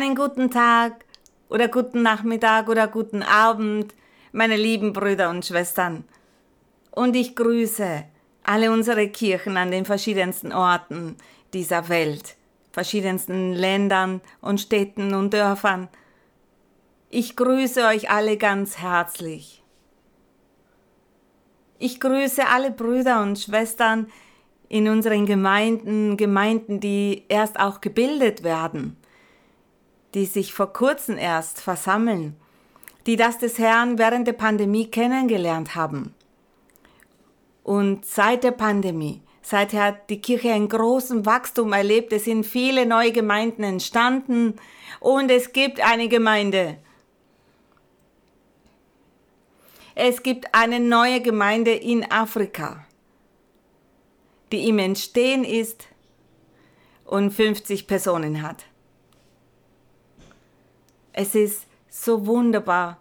Einen guten Tag oder guten Nachmittag oder guten Abend, meine lieben Brüder und Schwestern. Und ich grüße alle unsere Kirchen an den verschiedensten Orten dieser Welt, verschiedensten Ländern und Städten und Dörfern. Ich grüße euch alle ganz herzlich. Ich grüße alle Brüder und Schwestern in unseren Gemeinden, Gemeinden, die erst auch gebildet werden die sich vor kurzem erst versammeln, die das des Herrn während der Pandemie kennengelernt haben. Und seit der Pandemie, seither die Kirche ein großen Wachstum erlebt, es sind viele neue Gemeinden entstanden und es gibt eine Gemeinde. Es gibt eine neue Gemeinde in Afrika, die im Entstehen ist und 50 Personen hat. Es ist so wunderbar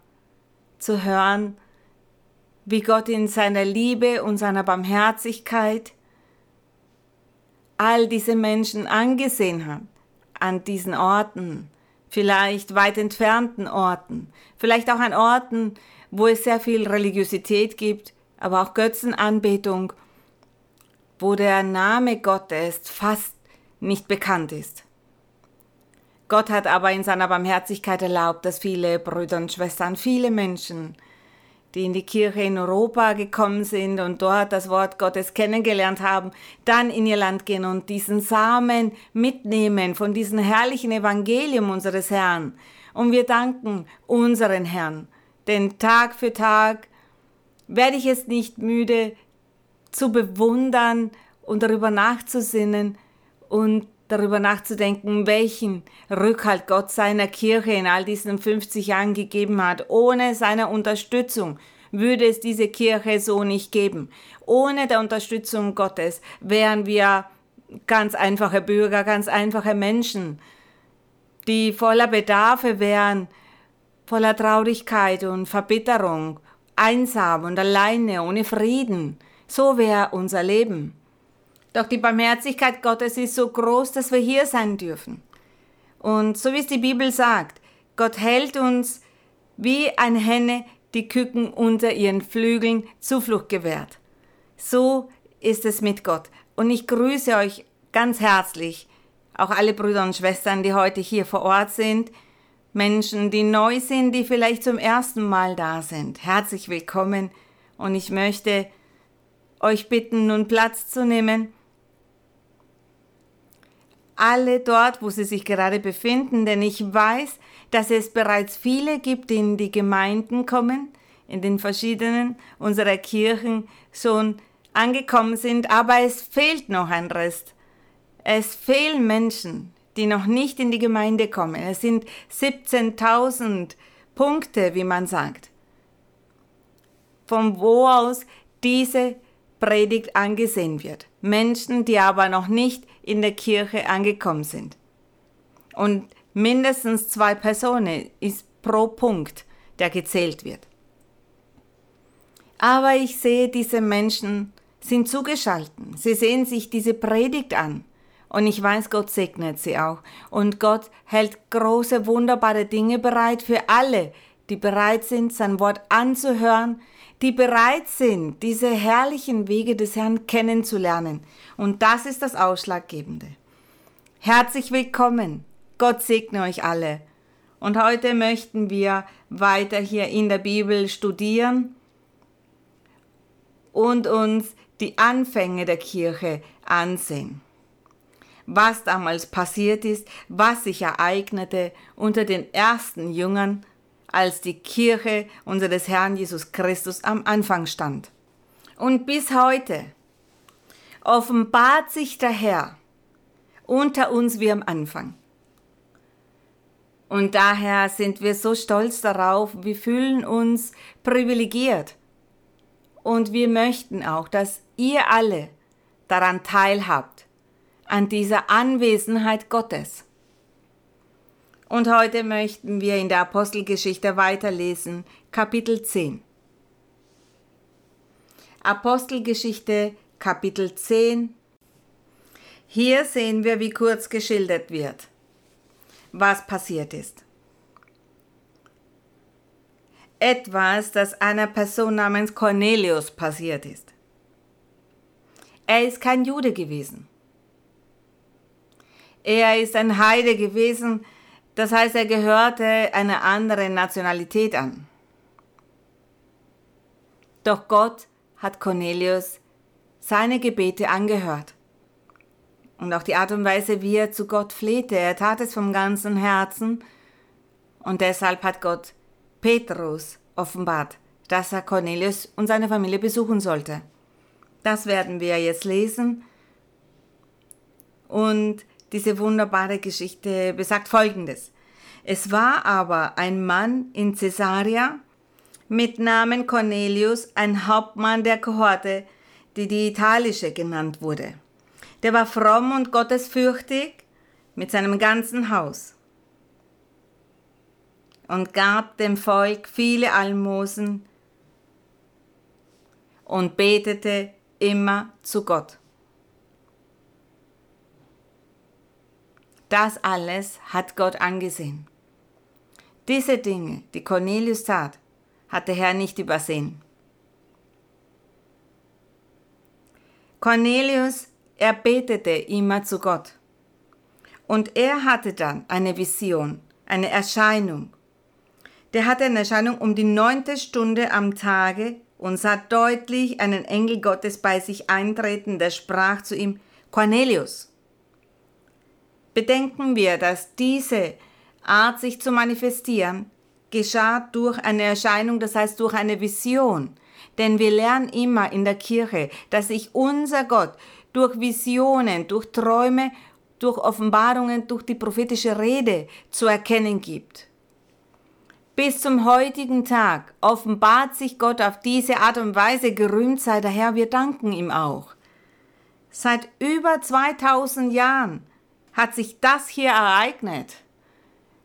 zu hören, wie Gott in seiner Liebe und seiner Barmherzigkeit all diese Menschen angesehen hat an diesen Orten, vielleicht weit entfernten Orten, vielleicht auch an Orten, wo es sehr viel Religiosität gibt, aber auch Götzenanbetung, wo der Name Gottes fast nicht bekannt ist. Gott hat aber in seiner Barmherzigkeit erlaubt, dass viele Brüder und Schwestern, viele Menschen, die in die Kirche in Europa gekommen sind und dort das Wort Gottes kennengelernt haben, dann in ihr Land gehen und diesen Samen mitnehmen von diesem herrlichen Evangelium unseres Herrn. Und wir danken unseren Herrn, denn Tag für Tag werde ich es nicht müde zu bewundern und darüber nachzusinnen und darüber nachzudenken, welchen Rückhalt Gott seiner Kirche in all diesen 50 Jahren gegeben hat. Ohne seine Unterstützung würde es diese Kirche so nicht geben. Ohne der Unterstützung Gottes wären wir ganz einfache Bürger, ganz einfache Menschen, die voller Bedarfe wären, voller Traurigkeit und Verbitterung, einsam und alleine, ohne Frieden. So wäre unser Leben. Doch die Barmherzigkeit Gottes ist so groß, dass wir hier sein dürfen. Und so wie es die Bibel sagt, Gott hält uns wie eine Henne die Küken unter ihren Flügeln Zuflucht gewährt. So ist es mit Gott. Und ich grüße euch ganz herzlich, auch alle Brüder und Schwestern, die heute hier vor Ort sind, Menschen, die neu sind, die vielleicht zum ersten Mal da sind. Herzlich willkommen und ich möchte euch bitten, nun Platz zu nehmen alle dort, wo sie sich gerade befinden, denn ich weiß, dass es bereits viele gibt, die in die Gemeinden kommen, in den verschiedenen unserer Kirchen schon angekommen sind, aber es fehlt noch ein Rest. Es fehlen Menschen, die noch nicht in die Gemeinde kommen. Es sind 17.000 Punkte, wie man sagt, von wo aus diese Predigt angesehen wird. Menschen, die aber noch nicht in der Kirche angekommen sind. Und mindestens zwei Personen ist pro Punkt, der gezählt wird. Aber ich sehe, diese Menschen sind zugeschalten. Sie sehen sich diese Predigt an. Und ich weiß, Gott segnet sie auch. Und Gott hält große, wunderbare Dinge bereit für alle, die bereit sind, sein Wort anzuhören, die bereit sind, diese herrlichen Wege des Herrn kennenzulernen. Und das ist das Ausschlaggebende. Herzlich willkommen. Gott segne euch alle. Und heute möchten wir weiter hier in der Bibel studieren und uns die Anfänge der Kirche ansehen. Was damals passiert ist, was sich ereignete unter den ersten Jüngern als die Kirche unseres Herrn Jesus Christus am Anfang stand. Und bis heute offenbart sich der Herr unter uns wie am Anfang. Und daher sind wir so stolz darauf, wir fühlen uns privilegiert. Und wir möchten auch, dass ihr alle daran teilhabt, an dieser Anwesenheit Gottes. Und heute möchten wir in der Apostelgeschichte weiterlesen, Kapitel 10. Apostelgeschichte, Kapitel 10. Hier sehen wir, wie kurz geschildert wird. was passiert ist. Etwas, das einer Person namens Cornelius passiert ist. Er ist kein Jude gewesen. Er ist ein Heide gewesen, das heißt, er gehörte einer anderen Nationalität an. Doch Gott hat Cornelius seine Gebete angehört. Und auch die Art und Weise, wie er zu Gott flehte, er tat es vom ganzen Herzen. Und deshalb hat Gott Petrus offenbart, dass er Cornelius und seine Familie besuchen sollte. Das werden wir jetzt lesen. Und diese wunderbare Geschichte besagt Folgendes. Es war aber ein Mann in Caesarea mit Namen Cornelius, ein Hauptmann der Kohorte, die die italische genannt wurde. Der war fromm und gottesfürchtig mit seinem ganzen Haus und gab dem Volk viele Almosen und betete immer zu Gott. Das alles hat Gott angesehen. Diese Dinge, die Cornelius tat, hat der Herr nicht übersehen. Cornelius, er betete immer zu Gott. Und er hatte dann eine Vision, eine Erscheinung. Der hatte eine Erscheinung um die neunte Stunde am Tage und sah deutlich einen Engel Gottes bei sich eintreten, der sprach zu ihm, Cornelius. Bedenken wir, dass diese Art, sich zu manifestieren, geschah durch eine Erscheinung, das heißt durch eine Vision. Denn wir lernen immer in der Kirche, dass sich unser Gott durch Visionen, durch Träume, durch Offenbarungen, durch die prophetische Rede zu erkennen gibt. Bis zum heutigen Tag offenbart sich Gott auf diese Art und Weise, gerühmt sei der Herr, wir danken ihm auch. Seit über 2000 Jahren hat sich das hier ereignet.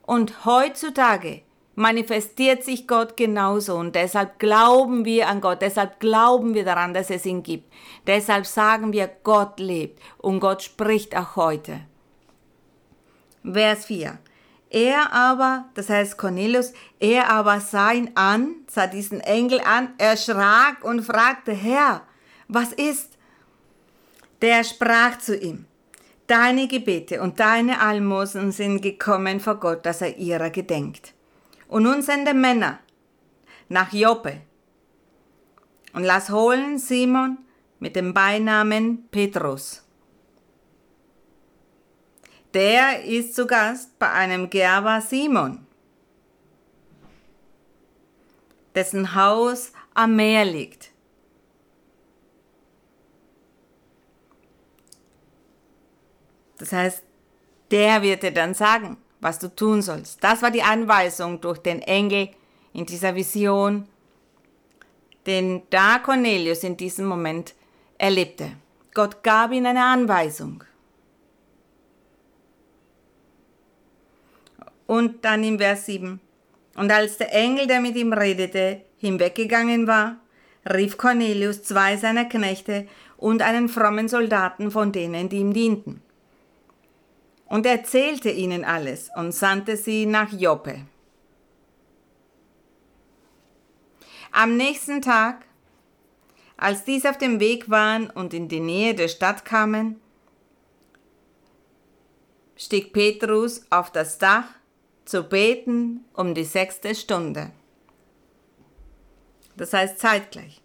Und heutzutage manifestiert sich Gott genauso und deshalb glauben wir an Gott, deshalb glauben wir daran, dass es ihn gibt. Deshalb sagen wir, Gott lebt und Gott spricht auch heute. Vers 4. Er aber, das heißt Cornelius, er aber sah ihn an, sah diesen Engel an, erschrak und fragte, Herr, was ist? Der sprach zu ihm, Deine Gebete und deine Almosen sind gekommen vor Gott, dass er ihrer gedenkt. Und nun sende Männer nach Joppe und lass holen Simon mit dem Beinamen Petrus. Der ist zu Gast bei einem Gerber Simon, dessen Haus am Meer liegt. Das heißt, der wird dir dann sagen, was du tun sollst. Das war die Anweisung durch den Engel in dieser Vision, den da Cornelius in diesem Moment erlebte. Gott gab ihm eine Anweisung. Und dann im Vers 7. Und als der Engel, der mit ihm redete, hinweggegangen war, rief Cornelius zwei seiner Knechte und einen frommen Soldaten von denen, die ihm dienten und erzählte ihnen alles und sandte sie nach Joppe. Am nächsten Tag, als dies auf dem Weg waren und in die Nähe der Stadt kamen, stieg Petrus auf das Dach zu beten um die sechste Stunde. Das heißt zeitgleich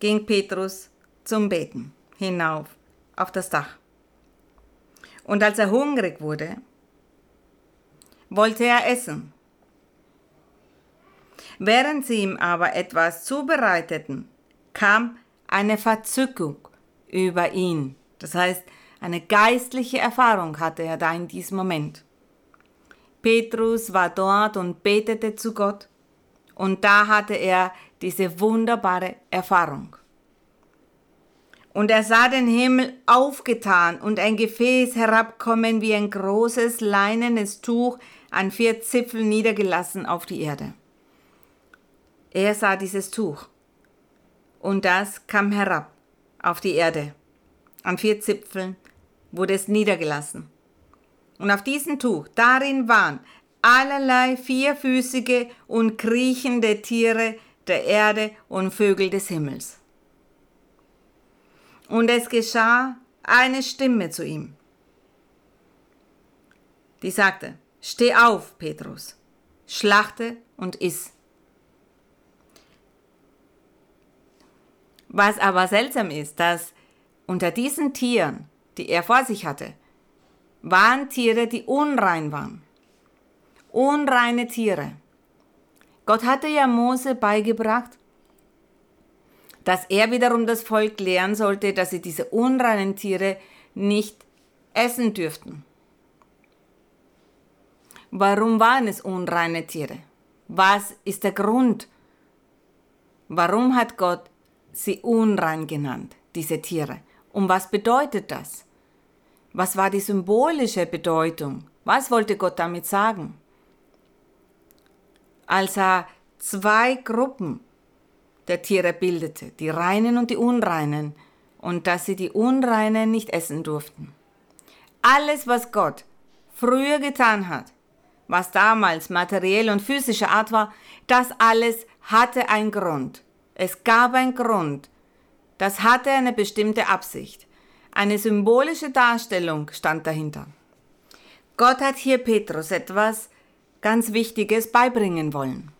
ging Petrus zum Beten hinauf auf das Dach. Und als er hungrig wurde, wollte er essen. Während sie ihm aber etwas zubereiteten, kam eine Verzückung über ihn. Das heißt, eine geistliche Erfahrung hatte er da in diesem Moment. Petrus war dort und betete zu Gott und da hatte er diese wunderbare Erfahrung. Und er sah den Himmel aufgetan und ein Gefäß herabkommen wie ein großes leinenes Tuch an vier Zipfeln niedergelassen auf die Erde. Er sah dieses Tuch und das kam herab auf die Erde. An vier Zipfeln wurde es niedergelassen. Und auf diesem Tuch, darin waren allerlei vierfüßige und kriechende Tiere der Erde und Vögel des Himmels. Und es geschah eine Stimme zu ihm, die sagte, Steh auf, Petrus, schlachte und iss. Was aber seltsam ist, dass unter diesen Tieren, die er vor sich hatte, waren Tiere, die unrein waren. Unreine Tiere. Gott hatte ja Mose beigebracht, dass er wiederum das Volk lehren sollte, dass sie diese unreinen Tiere nicht essen dürften. Warum waren es unreine Tiere? Was ist der Grund? Warum hat Gott sie unrein genannt, diese Tiere? Und was bedeutet das? Was war die symbolische Bedeutung? Was wollte Gott damit sagen? Als er zwei Gruppen der Tiere bildete, die Reinen und die Unreinen, und dass sie die Unreinen nicht essen durften. Alles, was Gott früher getan hat, was damals materiell und physischer Art war, das alles hatte einen Grund. Es gab einen Grund. Das hatte eine bestimmte Absicht. Eine symbolische Darstellung stand dahinter. Gott hat hier Petrus etwas ganz Wichtiges beibringen wollen.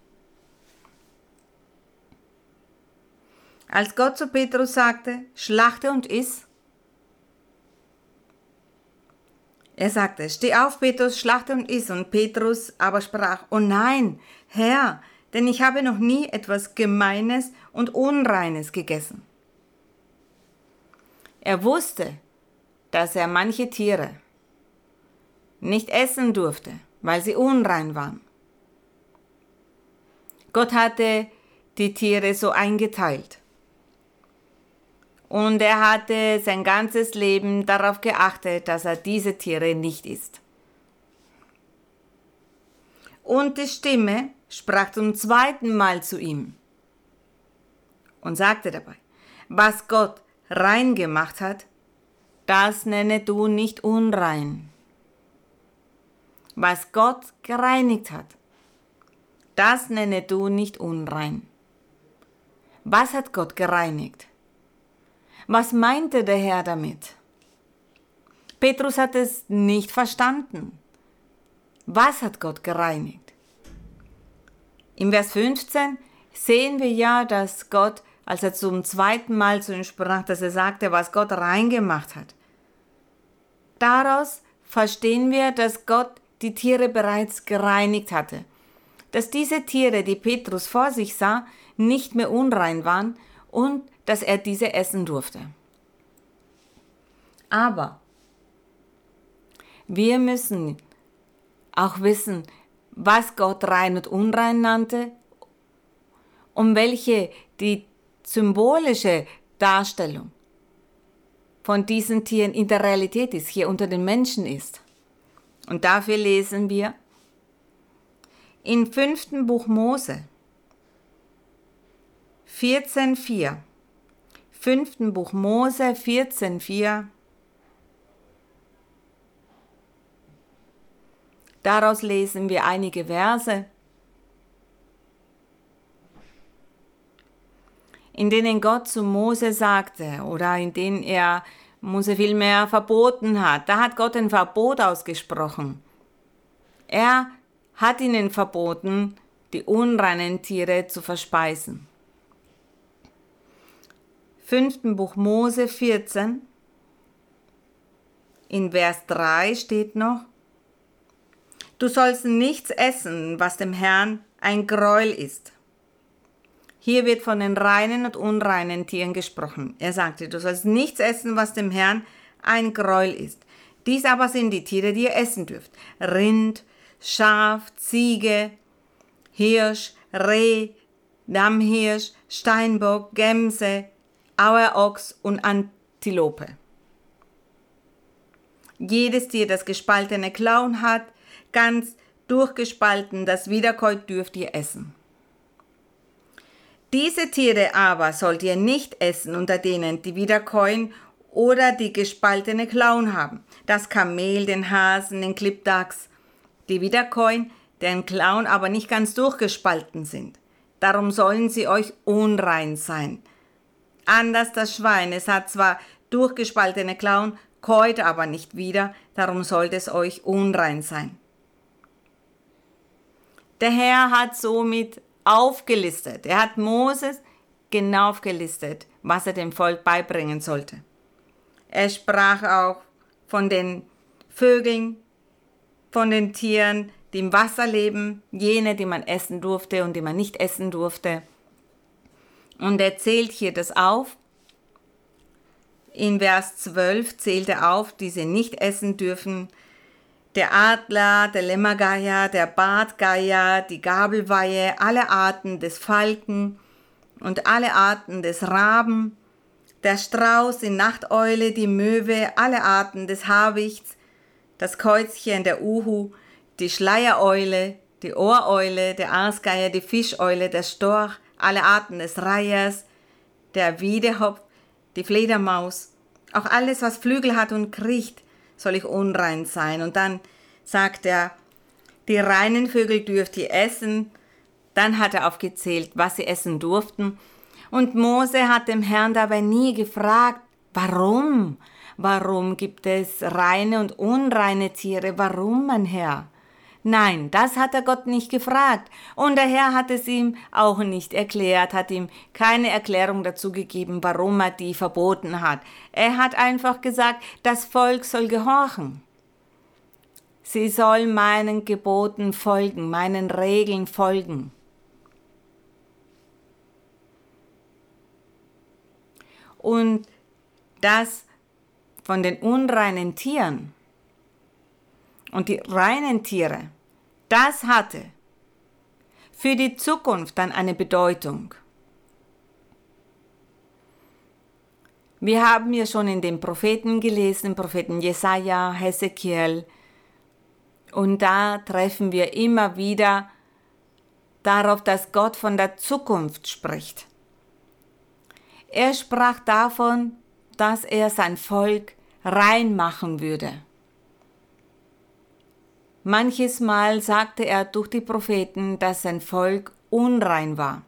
Als Gott zu Petrus sagte, schlachte und iss, er sagte, steh auf, Petrus, schlachte und iss. Und Petrus aber sprach, oh nein, Herr, denn ich habe noch nie etwas Gemeines und Unreines gegessen. Er wusste, dass er manche Tiere nicht essen durfte, weil sie unrein waren. Gott hatte die Tiere so eingeteilt. Und er hatte sein ganzes Leben darauf geachtet, dass er diese Tiere nicht isst. Und die Stimme sprach zum zweiten Mal zu ihm und sagte dabei, was Gott rein gemacht hat, das nenne du nicht unrein. Was Gott gereinigt hat, das nenne du nicht unrein. Was hat Gott gereinigt? Was meinte der Herr damit? Petrus hat es nicht verstanden. Was hat Gott gereinigt? Im Vers 15 sehen wir ja, dass Gott, als er zum zweiten Mal zu ihm sprach, dass er sagte, was Gott reingemacht hat. Daraus verstehen wir, dass Gott die Tiere bereits gereinigt hatte. Dass diese Tiere, die Petrus vor sich sah, nicht mehr unrein waren und dass er diese essen durfte. Aber wir müssen auch wissen, was Gott rein und unrein nannte, um welche die symbolische Darstellung von diesen Tieren in der Realität ist, hier unter den Menschen ist. Und dafür lesen wir im fünften Buch Mose 14,4 fünften Buch Mose 14,4. Daraus lesen wir einige Verse, in denen Gott zu Mose sagte oder in denen er Mose vielmehr verboten hat. Da hat Gott ein Verbot ausgesprochen. Er hat ihnen verboten, die unreinen Tiere zu verspeisen fünften Buch Mose 14, in Vers 3 steht noch, Du sollst nichts essen, was dem Herrn ein Gräuel ist. Hier wird von den reinen und unreinen Tieren gesprochen. Er sagte, du sollst nichts essen, was dem Herrn ein Gräuel ist. Dies aber sind die Tiere, die ihr essen dürft. Rind, Schaf, Ziege, Hirsch, Reh, Dammhirsch, Steinbock, Gämse, Auerochs und Antilope. Jedes Tier, das gespaltene Klauen hat, ganz durchgespalten, das wiederkäut, dürft ihr essen. Diese Tiere aber sollt ihr nicht essen unter denen, die wiederkäuen oder die gespaltene Klauen haben. Das Kamel, den Hasen, den Klippdachs, die Wiederkäuen, deren Klauen aber nicht ganz durchgespalten sind. Darum sollen sie euch unrein sein. Anders das Schwein, es hat zwar durchgespaltene Klauen, käut aber nicht wieder, darum sollte es euch unrein sein. Der Herr hat somit aufgelistet, er hat Moses genau aufgelistet, was er dem Volk beibringen sollte. Er sprach auch von den Vögeln, von den Tieren, die im Wasser leben, jene, die man essen durfte und die man nicht essen durfte. Und er zählt hier das auf. In Vers 12 zählt er auf, die sie nicht essen dürfen. Der Adler, der Lämmergeier, der Bartgeier, die Gabelweihe, alle Arten des Falken und alle Arten des Raben, der Strauß, die Nachteule, die Möwe, alle Arten des Habichts, das Käuzchen, der Uhu, die Schleiereule, die Ohreule, der Aasgeier, die Fischeule, der Storch, alle Arten des Reihers, der Wiedehopf, die Fledermaus, auch alles, was Flügel hat und kriecht, soll ich unrein sein. Und dann sagt er, die reinen Vögel dürft ihr essen. Dann hat er aufgezählt, was sie essen durften. Und Mose hat dem Herrn dabei nie gefragt, warum? Warum gibt es reine und unreine Tiere? Warum, mein Herr? Nein, das hat er Gott nicht gefragt. Und der Herr hat es ihm auch nicht erklärt, hat ihm keine Erklärung dazu gegeben, warum er die verboten hat. Er hat einfach gesagt, das Volk soll gehorchen. Sie soll meinen Geboten folgen, meinen Regeln folgen. Und das von den unreinen Tieren und die reinen Tiere, das hatte für die Zukunft dann eine Bedeutung. Wir haben ja schon in den Propheten gelesen, Propheten Jesaja, Hesekiel, und da treffen wir immer wieder darauf, dass Gott von der Zukunft spricht. Er sprach davon, dass er sein Volk rein machen würde. Manches Mal sagte er durch die Propheten, dass sein Volk unrein war.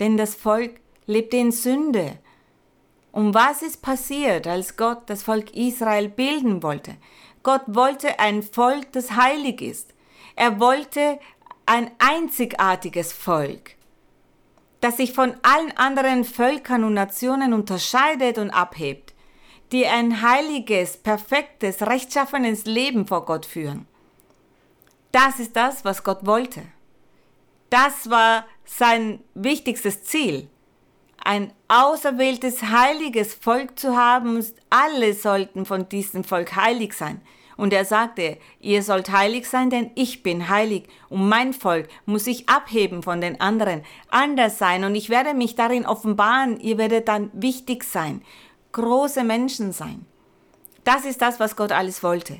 Denn das Volk lebte in Sünde. Und was ist passiert, als Gott das Volk Israel bilden wollte? Gott wollte ein Volk, das heilig ist. Er wollte ein einzigartiges Volk, das sich von allen anderen Völkern und Nationen unterscheidet und abhebt die ein heiliges, perfektes, rechtschaffenes Leben vor Gott führen. Das ist das, was Gott wollte. Das war sein wichtigstes Ziel. Ein auserwähltes, heiliges Volk zu haben. Alle sollten von diesem Volk heilig sein. Und er sagte, ihr sollt heilig sein, denn ich bin heilig und mein Volk muss sich abheben von den anderen, anders sein und ich werde mich darin offenbaren, ihr werdet dann wichtig sein große Menschen sein. Das ist das, was Gott alles wollte.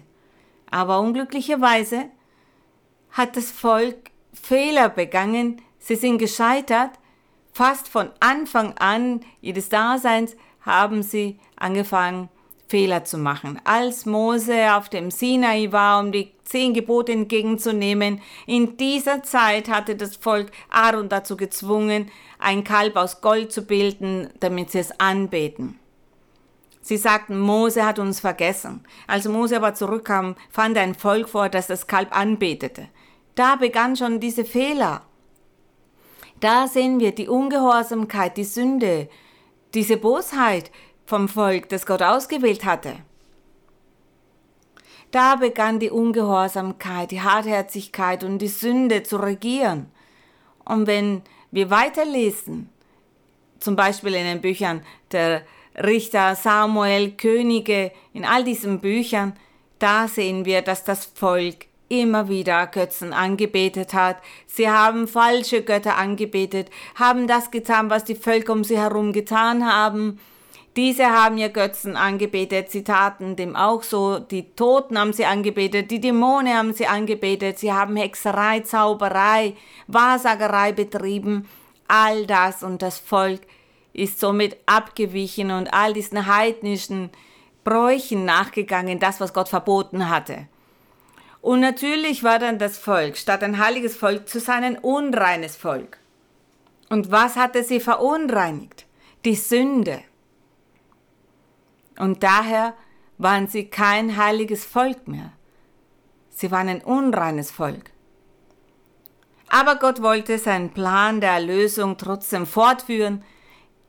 Aber unglücklicherweise hat das Volk Fehler begangen, sie sind gescheitert. Fast von Anfang an ihres Daseins haben sie angefangen, Fehler zu machen. Als Mose auf dem Sinai war, um die zehn Gebote entgegenzunehmen, in dieser Zeit hatte das Volk Aaron dazu gezwungen, ein Kalb aus Gold zu bilden, damit sie es anbeten. Sie sagten, Mose hat uns vergessen. Als Mose aber zurückkam, fand ein Volk vor, das das Kalb anbetete. Da begann schon diese Fehler. Da sehen wir die Ungehorsamkeit, die Sünde, diese Bosheit vom Volk, das Gott ausgewählt hatte. Da begann die Ungehorsamkeit, die Hartherzigkeit und die Sünde zu regieren. Und wenn wir weiterlesen, zum Beispiel in den Büchern der Richter, Samuel, Könige, in all diesen Büchern, da sehen wir, dass das Volk immer wieder Götzen angebetet hat. Sie haben falsche Götter angebetet, haben das getan, was die Völker um sie herum getan haben. Diese haben ihr Götzen angebetet, sie taten dem auch so, die Toten haben sie angebetet, die Dämonen haben sie angebetet, sie haben Hexerei, Zauberei, Wahrsagerei betrieben, all das und das Volk ist somit abgewichen und all diesen heidnischen Bräuchen nachgegangen, das, was Gott verboten hatte. Und natürlich war dann das Volk, statt ein heiliges Volk zu sein, ein unreines Volk. Und was hatte sie verunreinigt? Die Sünde. Und daher waren sie kein heiliges Volk mehr. Sie waren ein unreines Volk. Aber Gott wollte seinen Plan der Erlösung trotzdem fortführen.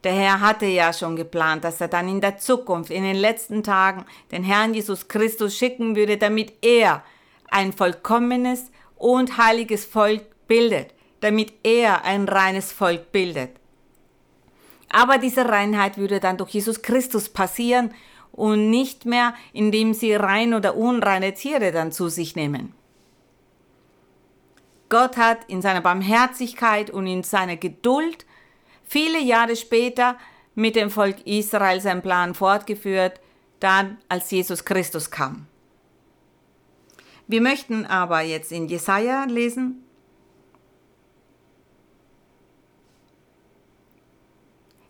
Der Herr hatte ja schon geplant, dass er dann in der Zukunft, in den letzten Tagen, den Herrn Jesus Christus schicken würde, damit er ein vollkommenes und heiliges Volk bildet, damit er ein reines Volk bildet. Aber diese Reinheit würde dann durch Jesus Christus passieren und nicht mehr, indem sie rein oder unreine Tiere dann zu sich nehmen. Gott hat in seiner Barmherzigkeit und in seiner Geduld viele Jahre später mit dem Volk Israel seinen Plan fortgeführt, dann als Jesus Christus kam. Wir möchten aber jetzt in Jesaja lesen.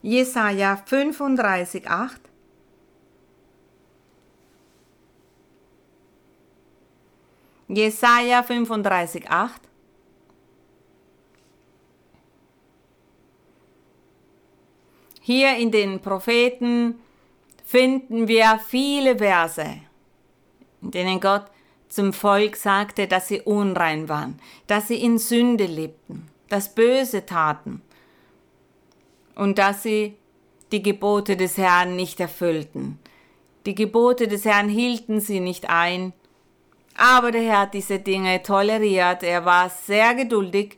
Jesaja 35, 8. Jesaja 35, 8. Hier in den Propheten finden wir viele Verse, in denen Gott zum Volk sagte, dass sie unrein waren, dass sie in Sünde lebten, dass Böse taten und dass sie die Gebote des Herrn nicht erfüllten. Die Gebote des Herrn hielten sie nicht ein, aber der Herr hat diese Dinge toleriert, er war sehr geduldig,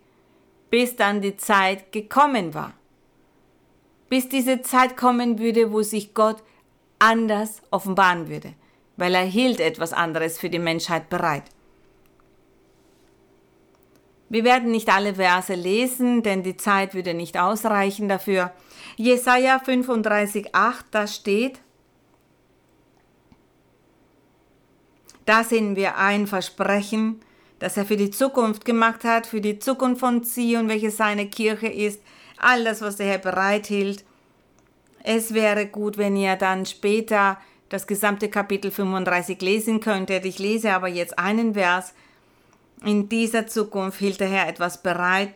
bis dann die Zeit gekommen war bis diese Zeit kommen würde, wo sich Gott anders offenbaren würde, weil er hielt etwas anderes für die Menschheit bereit. Wir werden nicht alle Verse lesen, denn die Zeit würde nicht ausreichen dafür. Jesaja 35,8, da steht, da sehen wir ein Versprechen, das er für die Zukunft gemacht hat, für die Zukunft von Zion, welche seine Kirche ist, alles, was der Herr bereithielt. Es wäre gut, wenn ihr dann später das gesamte Kapitel 35 lesen könntet. Ich lese aber jetzt einen Vers. In dieser Zukunft hielt der Herr etwas bereit,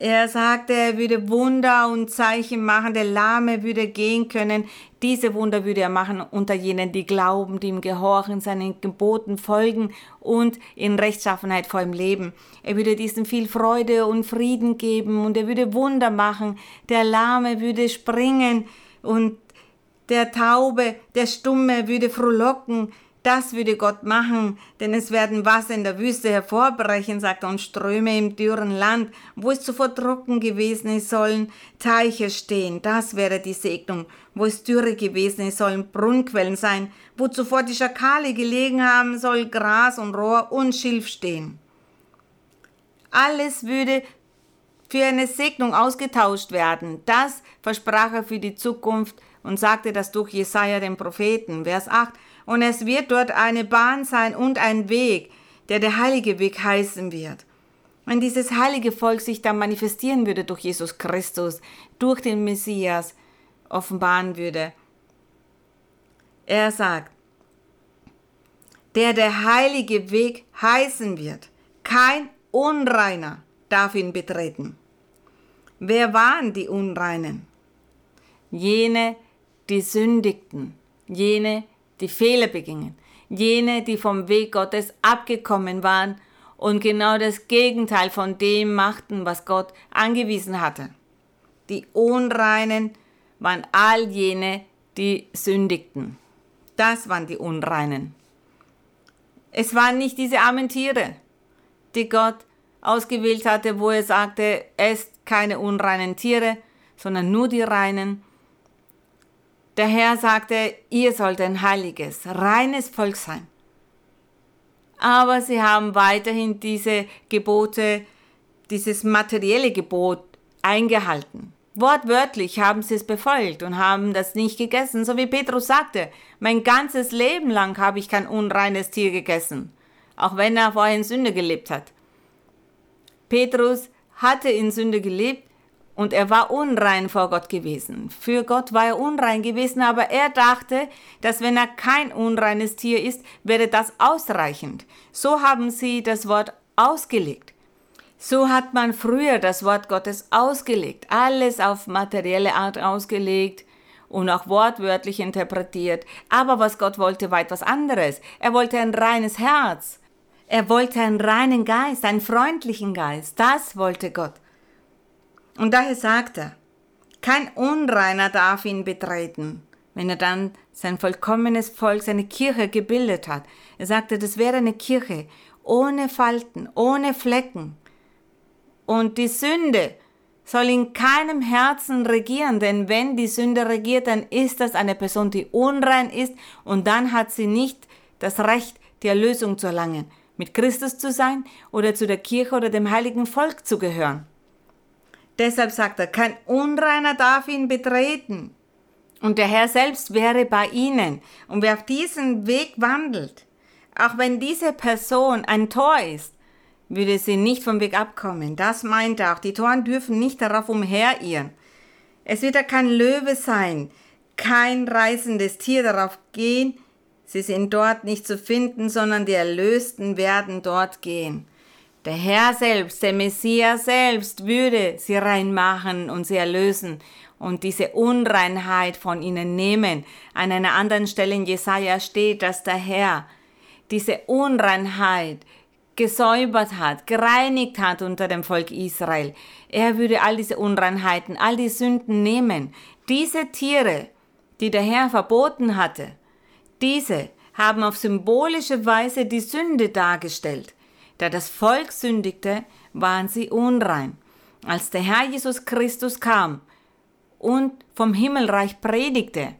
er sagte, er würde Wunder und Zeichen machen, der Lahme würde gehen können. Diese Wunder würde er machen unter jenen, die glauben, die ihm gehorchen, seinen Geboten folgen und in Rechtschaffenheit vor ihm leben. Er würde diesen viel Freude und Frieden geben und er würde Wunder machen. Der Lahme würde springen und der Taube, der Stumme würde frohlocken. Das würde Gott machen, denn es werden Wasser in der Wüste hervorbrechen, sagt er, und Ströme im dürren Land, wo es zuvor trocken gewesen ist, sollen Teiche stehen. Das wäre die Segnung. Wo es Dürre gewesen ist, sollen Brunnenquellen sein. Wo zuvor die Schakale gelegen haben, soll Gras und Rohr und Schilf stehen. Alles würde für eine Segnung ausgetauscht werden. Das versprach er für die Zukunft und sagte das durch Jesaja den Propheten. Vers 8 und es wird dort eine Bahn sein und ein Weg, der der heilige Weg heißen wird. Wenn dieses heilige Volk sich dann manifestieren würde durch Jesus Christus, durch den Messias offenbaren würde. Er sagt, der der heilige Weg heißen wird. Kein Unreiner darf ihn betreten. Wer waren die Unreinen? Jene, die sündigten, jene, die Fehler begingen, jene, die vom Weg Gottes abgekommen waren und genau das Gegenteil von dem machten, was Gott angewiesen hatte. Die Unreinen waren all jene, die sündigten. Das waren die Unreinen. Es waren nicht diese armen Tiere, die Gott ausgewählt hatte, wo er sagte, esst keine unreinen Tiere, sondern nur die reinen. Der Herr sagte, ihr sollt ein heiliges, reines Volk sein. Aber sie haben weiterhin diese Gebote, dieses materielle Gebot eingehalten. Wortwörtlich haben sie es befolgt und haben das nicht gegessen, so wie Petrus sagte, mein ganzes Leben lang habe ich kein unreines Tier gegessen, auch wenn er vorher in Sünde gelebt hat. Petrus hatte in Sünde gelebt Und er war unrein vor Gott gewesen. Für Gott war er unrein gewesen, aber er dachte, dass wenn er kein unreines Tier ist, wäre das ausreichend. So haben sie das Wort ausgelegt. So hat man früher das Wort Gottes ausgelegt, alles auf materielle Art ausgelegt und auch wortwörtlich interpretiert. Aber was Gott wollte, war etwas anderes. Er wollte ein reines Herz. Er wollte einen reinen Geist, einen freundlichen Geist. Das wollte Gott. Und daher sagt er, kein Unreiner darf ihn betreten, wenn er dann sein vollkommenes Volk, seine Kirche gebildet hat. Er sagte, das wäre eine Kirche ohne Falten, ohne Flecken. Und die Sünde soll in keinem Herzen regieren, denn wenn die Sünde regiert, dann ist das eine Person, die unrein ist und dann hat sie nicht das Recht, die Erlösung zu erlangen, mit Christus zu sein oder zu der Kirche oder dem heiligen Volk zu gehören. Deshalb sagt er, kein Unreiner darf ihn betreten. Und der Herr selbst wäre bei ihnen. Und wer auf diesen Weg wandelt, auch wenn diese Person ein Tor ist, würde sie nicht vom Weg abkommen. Das meint er auch. Die Toren dürfen nicht darauf umherirren. Es wird ja kein Löwe sein, kein reißendes Tier darauf gehen. Sie sind dort nicht zu finden, sondern die Erlösten werden dort gehen. Der Herr selbst, der Messias selbst würde sie reinmachen und sie erlösen und diese Unreinheit von ihnen nehmen. An einer anderen Stelle in Jesaja steht, dass der Herr diese Unreinheit gesäubert hat, gereinigt hat unter dem Volk Israel. Er würde all diese Unreinheiten, all die Sünden nehmen. Diese Tiere, die der Herr verboten hatte, diese haben auf symbolische Weise die Sünde dargestellt. Da das Volk sündigte, waren sie unrein. Als der Herr Jesus Christus kam und vom Himmelreich predigte,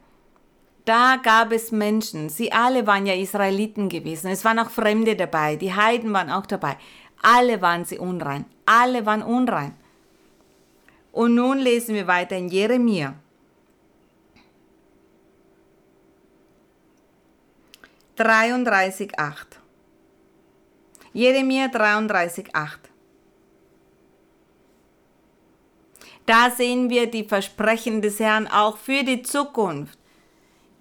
da gab es Menschen, sie alle waren ja Israeliten gewesen, es waren auch Fremde dabei, die Heiden waren auch dabei, alle waren sie unrein, alle waren unrein. Und nun lesen wir weiter in Jeremia. Dreiunddreißig, acht. Jeremia 33, 8. Da sehen wir die Versprechen des Herrn auch für die Zukunft.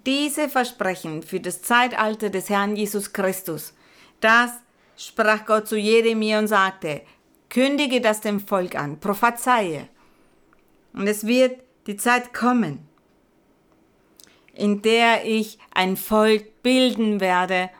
Diese Versprechen für das Zeitalter des Herrn Jesus Christus, das sprach Gott zu Jeremia und sagte, kündige das dem Volk an, prophezeie. Und es wird die Zeit kommen, in der ich ein Volk bilden werde,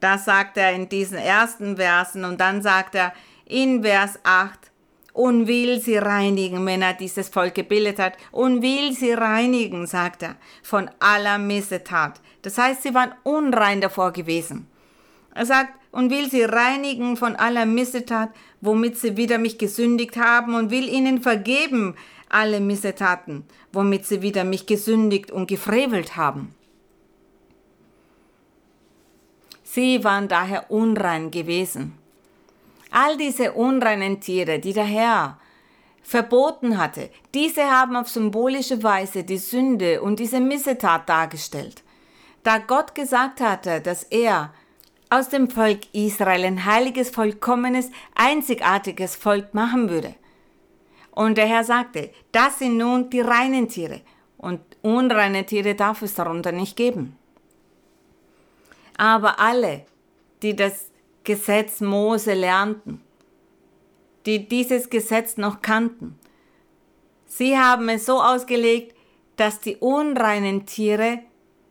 das sagt er in diesen ersten Versen und dann sagt er in Vers 8, und will sie reinigen, wenn er dieses Volk gebildet hat, und will sie reinigen, sagt er, von aller Missetat. Das heißt, sie waren unrein davor gewesen. Er sagt, und will sie reinigen von aller Missetat, womit sie wieder mich gesündigt haben, und will ihnen vergeben alle Missetaten, womit sie wieder mich gesündigt und gefrevelt haben. Sie waren daher unrein gewesen. All diese unreinen Tiere, die der Herr verboten hatte, diese haben auf symbolische Weise die Sünde und diese Missetat dargestellt. Da Gott gesagt hatte, dass er aus dem Volk Israel ein heiliges, vollkommenes, einzigartiges Volk machen würde. Und der Herr sagte, das sind nun die reinen Tiere und unreine Tiere darf es darunter nicht geben. Aber alle, die das Gesetz Mose lernten, die dieses Gesetz noch kannten, sie haben es so ausgelegt, dass die unreinen Tiere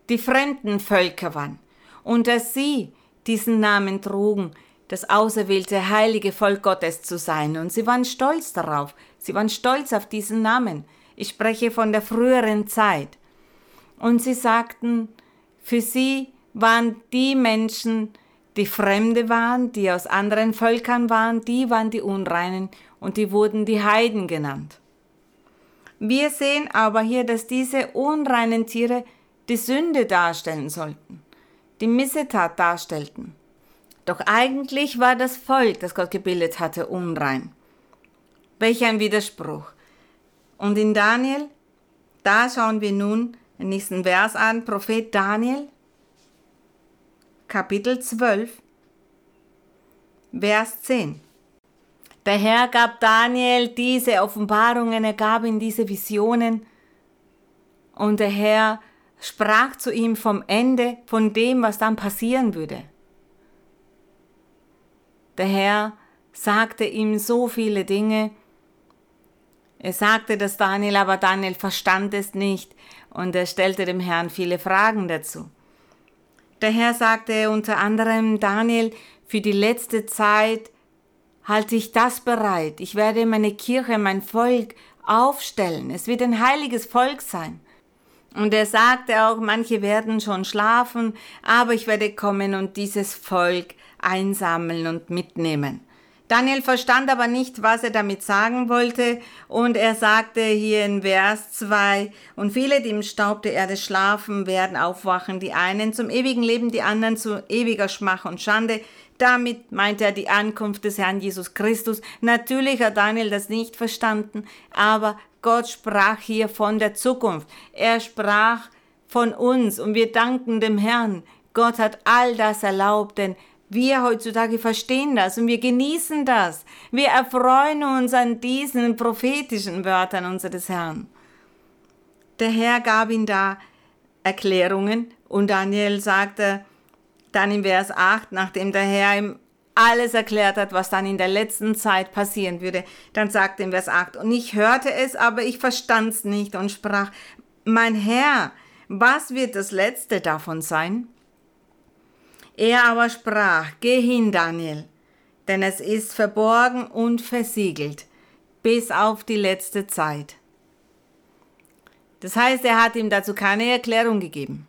die fremden Völker waren und dass sie diesen Namen trugen, das auserwählte heilige Volk Gottes zu sein. Und sie waren stolz darauf. Sie waren stolz auf diesen Namen. Ich spreche von der früheren Zeit. Und sie sagten, für sie waren die Menschen, die Fremde waren, die aus anderen Völkern waren, die waren die Unreinen und die wurden die Heiden genannt. Wir sehen aber hier, dass diese unreinen Tiere die Sünde darstellen sollten, die Missetat darstellten. Doch eigentlich war das Volk, das Gott gebildet hatte, unrein. Welch ein Widerspruch. Und in Daniel, da schauen wir nun den nächsten Vers an, Prophet Daniel, Kapitel 12, Vers 10. Der Herr gab Daniel diese Offenbarungen, er gab ihm diese Visionen. Und der Herr sprach zu ihm vom Ende, von dem, was dann passieren würde. Der Herr sagte ihm so viele Dinge. Er sagte das Daniel, aber Daniel verstand es nicht und er stellte dem Herrn viele Fragen dazu. Der Herr sagte unter anderem, Daniel, für die letzte Zeit halte ich das bereit. Ich werde meine Kirche, mein Volk aufstellen. Es wird ein heiliges Volk sein. Und er sagte auch, manche werden schon schlafen, aber ich werde kommen und dieses Volk einsammeln und mitnehmen. Daniel verstand aber nicht, was er damit sagen wollte, und er sagte hier in Vers 2, und viele, die im Staub der Erde schlafen, werden aufwachen, die einen zum ewigen Leben, die anderen zu ewiger Schmach und Schande. Damit meint er die Ankunft des Herrn Jesus Christus. Natürlich hat Daniel das nicht verstanden, aber Gott sprach hier von der Zukunft. Er sprach von uns und wir danken dem Herrn. Gott hat all das erlaubt, denn wir heutzutage verstehen das und wir genießen das. Wir erfreuen uns an diesen prophetischen Wörtern unseres Herrn. Der Herr gab ihm da Erklärungen und Daniel sagte dann in Vers 8, nachdem der Herr ihm alles erklärt hat, was dann in der letzten Zeit passieren würde, dann sagte in Vers 8, und ich hörte es, aber ich verstand es nicht und sprach, mein Herr, was wird das letzte davon sein? Er aber sprach, Geh hin, Daniel, denn es ist verborgen und versiegelt bis auf die letzte Zeit. Das heißt, er hat ihm dazu keine Erklärung gegeben.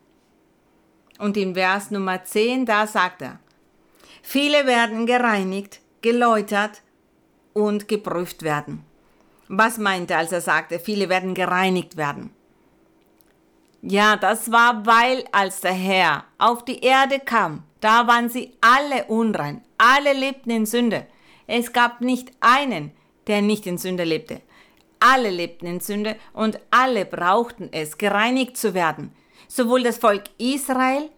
Und in Vers Nummer 10, da sagt er, viele werden gereinigt, geläutert und geprüft werden. Was meinte er, als er sagte, viele werden gereinigt werden? Ja, das war, weil als der Herr auf die Erde kam, da waren sie alle unrein, alle lebten in Sünde. Es gab nicht einen, der nicht in Sünde lebte. Alle lebten in Sünde und alle brauchten es, gereinigt zu werden. Sowohl das Volk Israel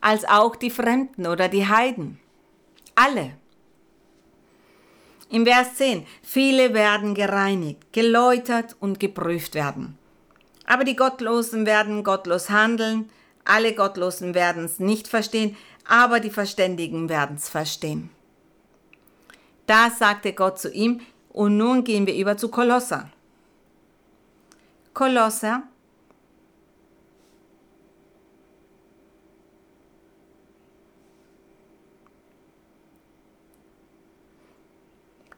als auch die Fremden oder die Heiden. Alle. Im Vers 10, viele werden gereinigt, geläutert und geprüft werden. Aber die Gottlosen werden gottlos handeln, alle Gottlosen werden es nicht verstehen, aber die Verständigen werden es verstehen. Da sagte Gott zu ihm, und nun gehen wir über zu Kolosser. Kolosser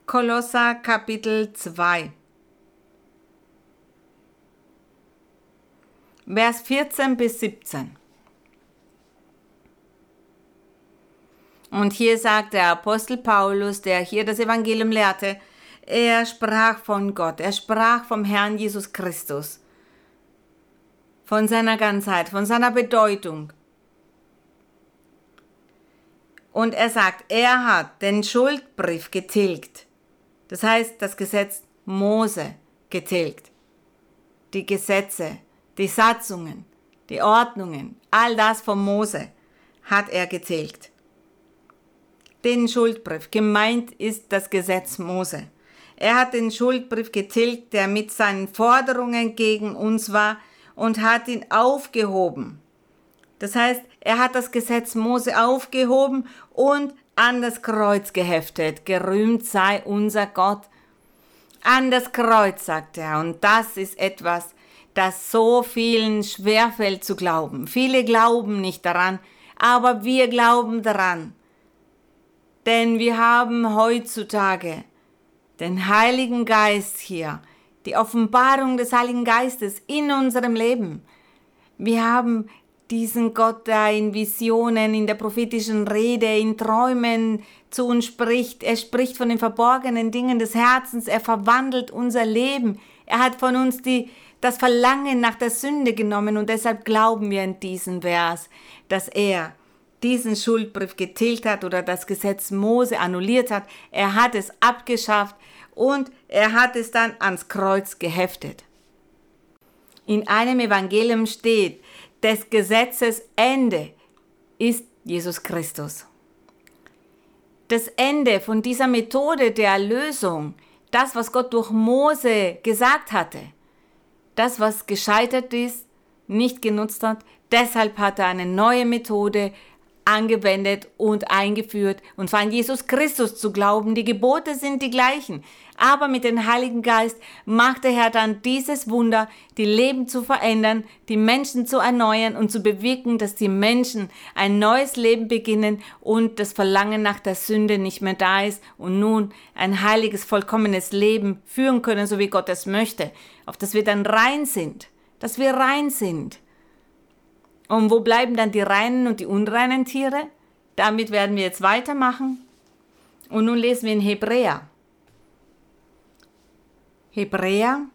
Kolosser Kapitel 2 Vers 14 bis 17 Und hier sagt der Apostel Paulus, der hier das Evangelium lehrte, er sprach von Gott, er sprach vom Herrn Jesus Christus, von seiner Ganzheit, von seiner Bedeutung. Und er sagt, er hat den Schuldbrief getilgt. Das heißt, das Gesetz Mose getilgt. Die Gesetze, die Satzungen, die Ordnungen, all das von Mose hat er getilgt den Schuldbrief. Gemeint ist das Gesetz Mose. Er hat den Schuldbrief getilgt, der mit seinen Forderungen gegen uns war, und hat ihn aufgehoben. Das heißt, er hat das Gesetz Mose aufgehoben und an das Kreuz geheftet. Gerühmt sei unser Gott. An das Kreuz, sagt er. Und das ist etwas, das so vielen schwerfällt zu glauben. Viele glauben nicht daran, aber wir glauben daran. Denn wir haben heutzutage den Heiligen Geist hier, die Offenbarung des Heiligen Geistes in unserem Leben. Wir haben diesen Gott, der in Visionen, in der prophetischen Rede, in Träumen zu uns spricht. Er spricht von den verborgenen Dingen des Herzens. Er verwandelt unser Leben. Er hat von uns die, das Verlangen nach der Sünde genommen und deshalb glauben wir in diesen Vers, dass er diesen Schuldbrief getilgt hat oder das Gesetz Mose annulliert hat. Er hat es abgeschafft und er hat es dann ans Kreuz geheftet. In einem Evangelium steht, des Gesetzes Ende ist Jesus Christus. das Ende von dieser Methode der Erlösung, das, was Gott durch Mose gesagt hatte, das, was gescheitert ist, nicht genutzt hat, deshalb hat er eine neue Methode angewendet und eingeführt und zwar an Jesus Christus zu glauben. Die Gebote sind die gleichen, aber mit dem Heiligen Geist macht der Herr dann dieses Wunder, die Leben zu verändern, die Menschen zu erneuern und zu bewirken, dass die Menschen ein neues Leben beginnen und das Verlangen nach der Sünde nicht mehr da ist und nun ein heiliges, vollkommenes Leben führen können, so wie Gott es möchte, auf das wir dann rein sind, dass wir rein sind. Und wo bleiben dann die reinen und die unreinen Tiere? Damit werden wir jetzt weitermachen. Und nun lesen wir in Hebräer. Hebräer,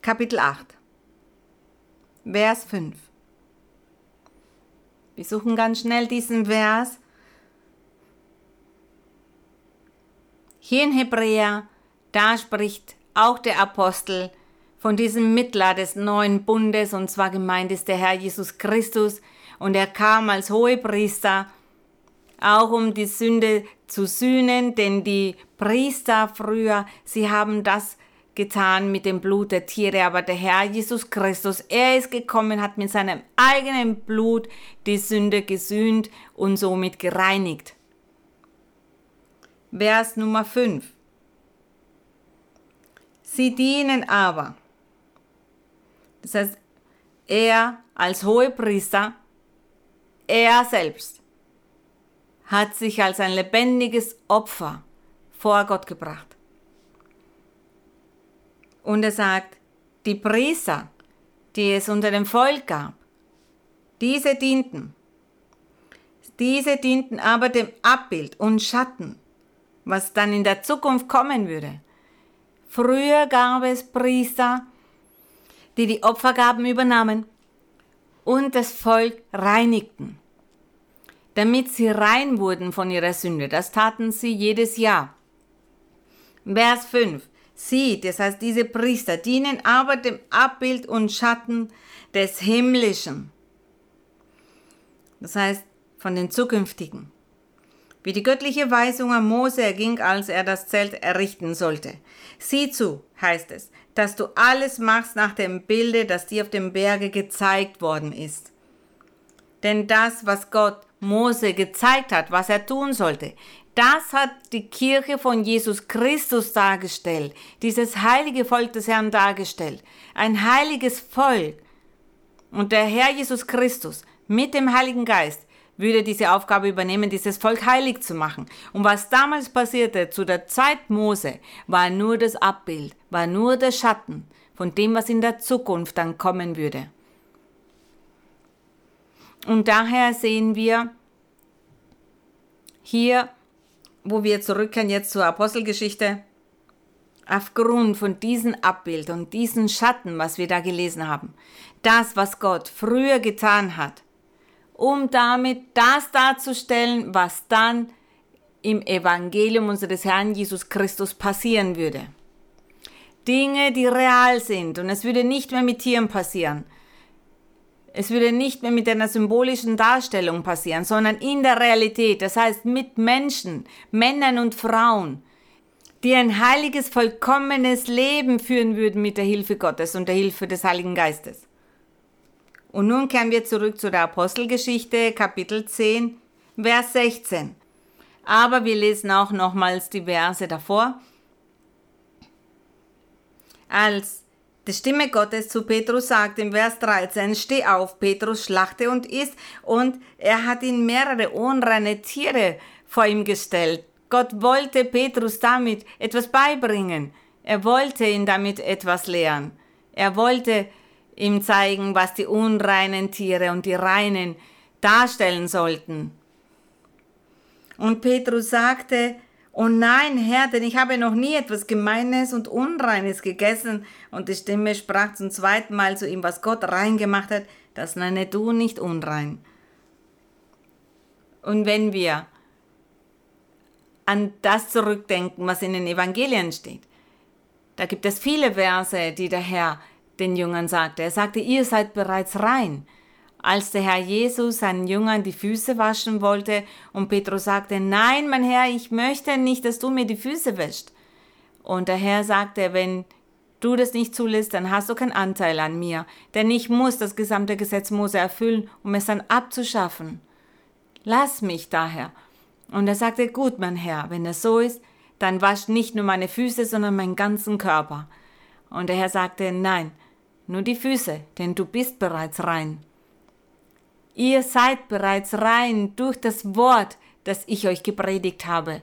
Kapitel 8, Vers 5. Wir suchen ganz schnell diesen Vers. Hier in Hebräer, da spricht auch der Apostel von diesem Mittler des neuen Bundes, und zwar gemeint ist der Herr Jesus Christus, und er kam als Hohepriester, auch um die Sünde zu sühnen, denn die Priester früher, sie haben das getan mit dem Blut der Tiere, aber der Herr Jesus Christus, er ist gekommen, hat mit seinem eigenen Blut die Sünde gesühnt und somit gereinigt. Vers Nummer 5. Sie dienen aber das heißt, er als Hohepriester, er selbst, hat sich als ein lebendiges Opfer vor Gott gebracht. Und er sagt, die Priester, die es unter dem Volk gab, diese dienten. Diese dienten aber dem Abbild und Schatten, was dann in der Zukunft kommen würde. Früher gab es Priester, die die Opfergaben übernahmen und das Volk reinigten, damit sie rein wurden von ihrer Sünde. Das taten sie jedes Jahr. Vers 5. Sie, das heißt diese Priester, dienen aber dem Abbild und Schatten des Himmlischen. Das heißt von den zukünftigen. Wie die göttliche Weisung an Mose erging, als er das Zelt errichten sollte. Sieh zu, heißt es, dass du alles machst nach dem Bilde, das dir auf dem Berge gezeigt worden ist. Denn das, was Gott Mose gezeigt hat, was er tun sollte, das hat die Kirche von Jesus Christus dargestellt, dieses heilige Volk des Herrn dargestellt. Ein heiliges Volk. Und der Herr Jesus Christus mit dem Heiligen Geist würde diese Aufgabe übernehmen, dieses Volk heilig zu machen. Und was damals passierte zu der Zeit Mose, war nur das Abbild, war nur der Schatten von dem, was in der Zukunft dann kommen würde. Und daher sehen wir hier, wo wir zurückkehren jetzt zur Apostelgeschichte, aufgrund von diesem Abbild und diesem Schatten, was wir da gelesen haben, das, was Gott früher getan hat, um damit das darzustellen, was dann im Evangelium unseres Herrn Jesus Christus passieren würde. Dinge, die real sind und es würde nicht mehr mit Tieren passieren. Es würde nicht mehr mit einer symbolischen Darstellung passieren, sondern in der Realität, das heißt mit Menschen, Männern und Frauen, die ein heiliges, vollkommenes Leben führen würden mit der Hilfe Gottes und der Hilfe des Heiligen Geistes. Und nun kehren wir zurück zu der Apostelgeschichte, Kapitel 10, Vers 16. Aber wir lesen auch nochmals die Verse davor. Als die Stimme Gottes zu Petrus sagt im Vers 13, steh auf, Petrus schlachte und isst, und er hat ihn mehrere unreine Tiere vor ihm gestellt. Gott wollte Petrus damit etwas beibringen. Er wollte ihn damit etwas lehren. Er wollte ihm zeigen, was die unreinen Tiere und die reinen darstellen sollten. Und Petrus sagte, Oh nein, Herr, denn ich habe noch nie etwas Gemeines und Unreines gegessen. Und die Stimme sprach zum zweiten Mal zu ihm, was Gott rein gemacht hat, das nenne du nicht unrein. Und wenn wir an das zurückdenken, was in den Evangelien steht, da gibt es viele Verse, die der Herr den Jüngern sagte. Er sagte, ihr seid bereits rein. als der Herr Jesus seinen Jüngern die Füße waschen wollte und Petrus sagte, nein, mein Herr, ich möchte nicht, dass du mir die Füße wäschst. Und der Herr sagte, wenn du das nicht zulässt, dann hast du keinen Anteil an mir, denn ich muss das gesamte Gesetz Mose erfüllen, um es dann abzuschaffen. Lass mich daher. Und er sagte, gut, mein Herr, wenn es so ist, dann wasch nicht nur meine Füße, sondern meinen ganzen Körper. Und der Herr sagte, nein, nur die Füße, denn du bist bereits rein. Ihr seid bereits rein durch das Wort, das ich euch gepredigt habe.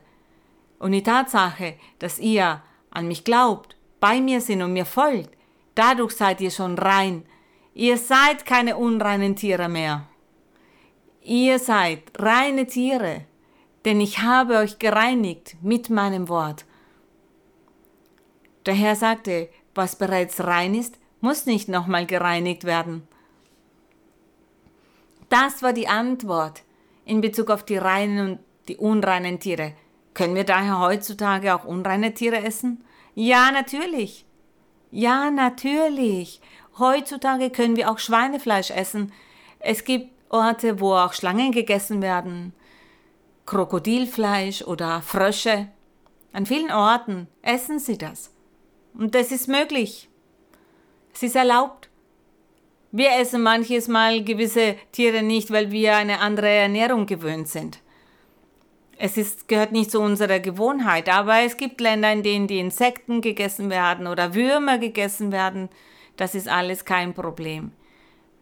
Und die Tatsache, dass ihr an mich glaubt, bei mir sind und mir folgt, dadurch seid ihr schon rein. Ihr seid keine unreinen Tiere mehr. Ihr seid reine Tiere, denn ich habe euch gereinigt mit meinem Wort. Der Herr sagte, was bereits rein ist, muss nicht nochmal gereinigt werden. Das war die Antwort in Bezug auf die reinen und die unreinen Tiere. Können wir daher heutzutage auch unreine Tiere essen? Ja, natürlich. Ja, natürlich. Heutzutage können wir auch Schweinefleisch essen. Es gibt Orte, wo auch Schlangen gegessen werden, Krokodilfleisch oder Frösche. An vielen Orten essen sie das. Und das ist möglich. Es ist erlaubt. Wir essen manches Mal gewisse Tiere nicht, weil wir eine andere Ernährung gewöhnt sind. Es ist, gehört nicht zu unserer Gewohnheit, aber es gibt Länder, in denen die Insekten gegessen werden oder Würmer gegessen werden. Das ist alles kein Problem.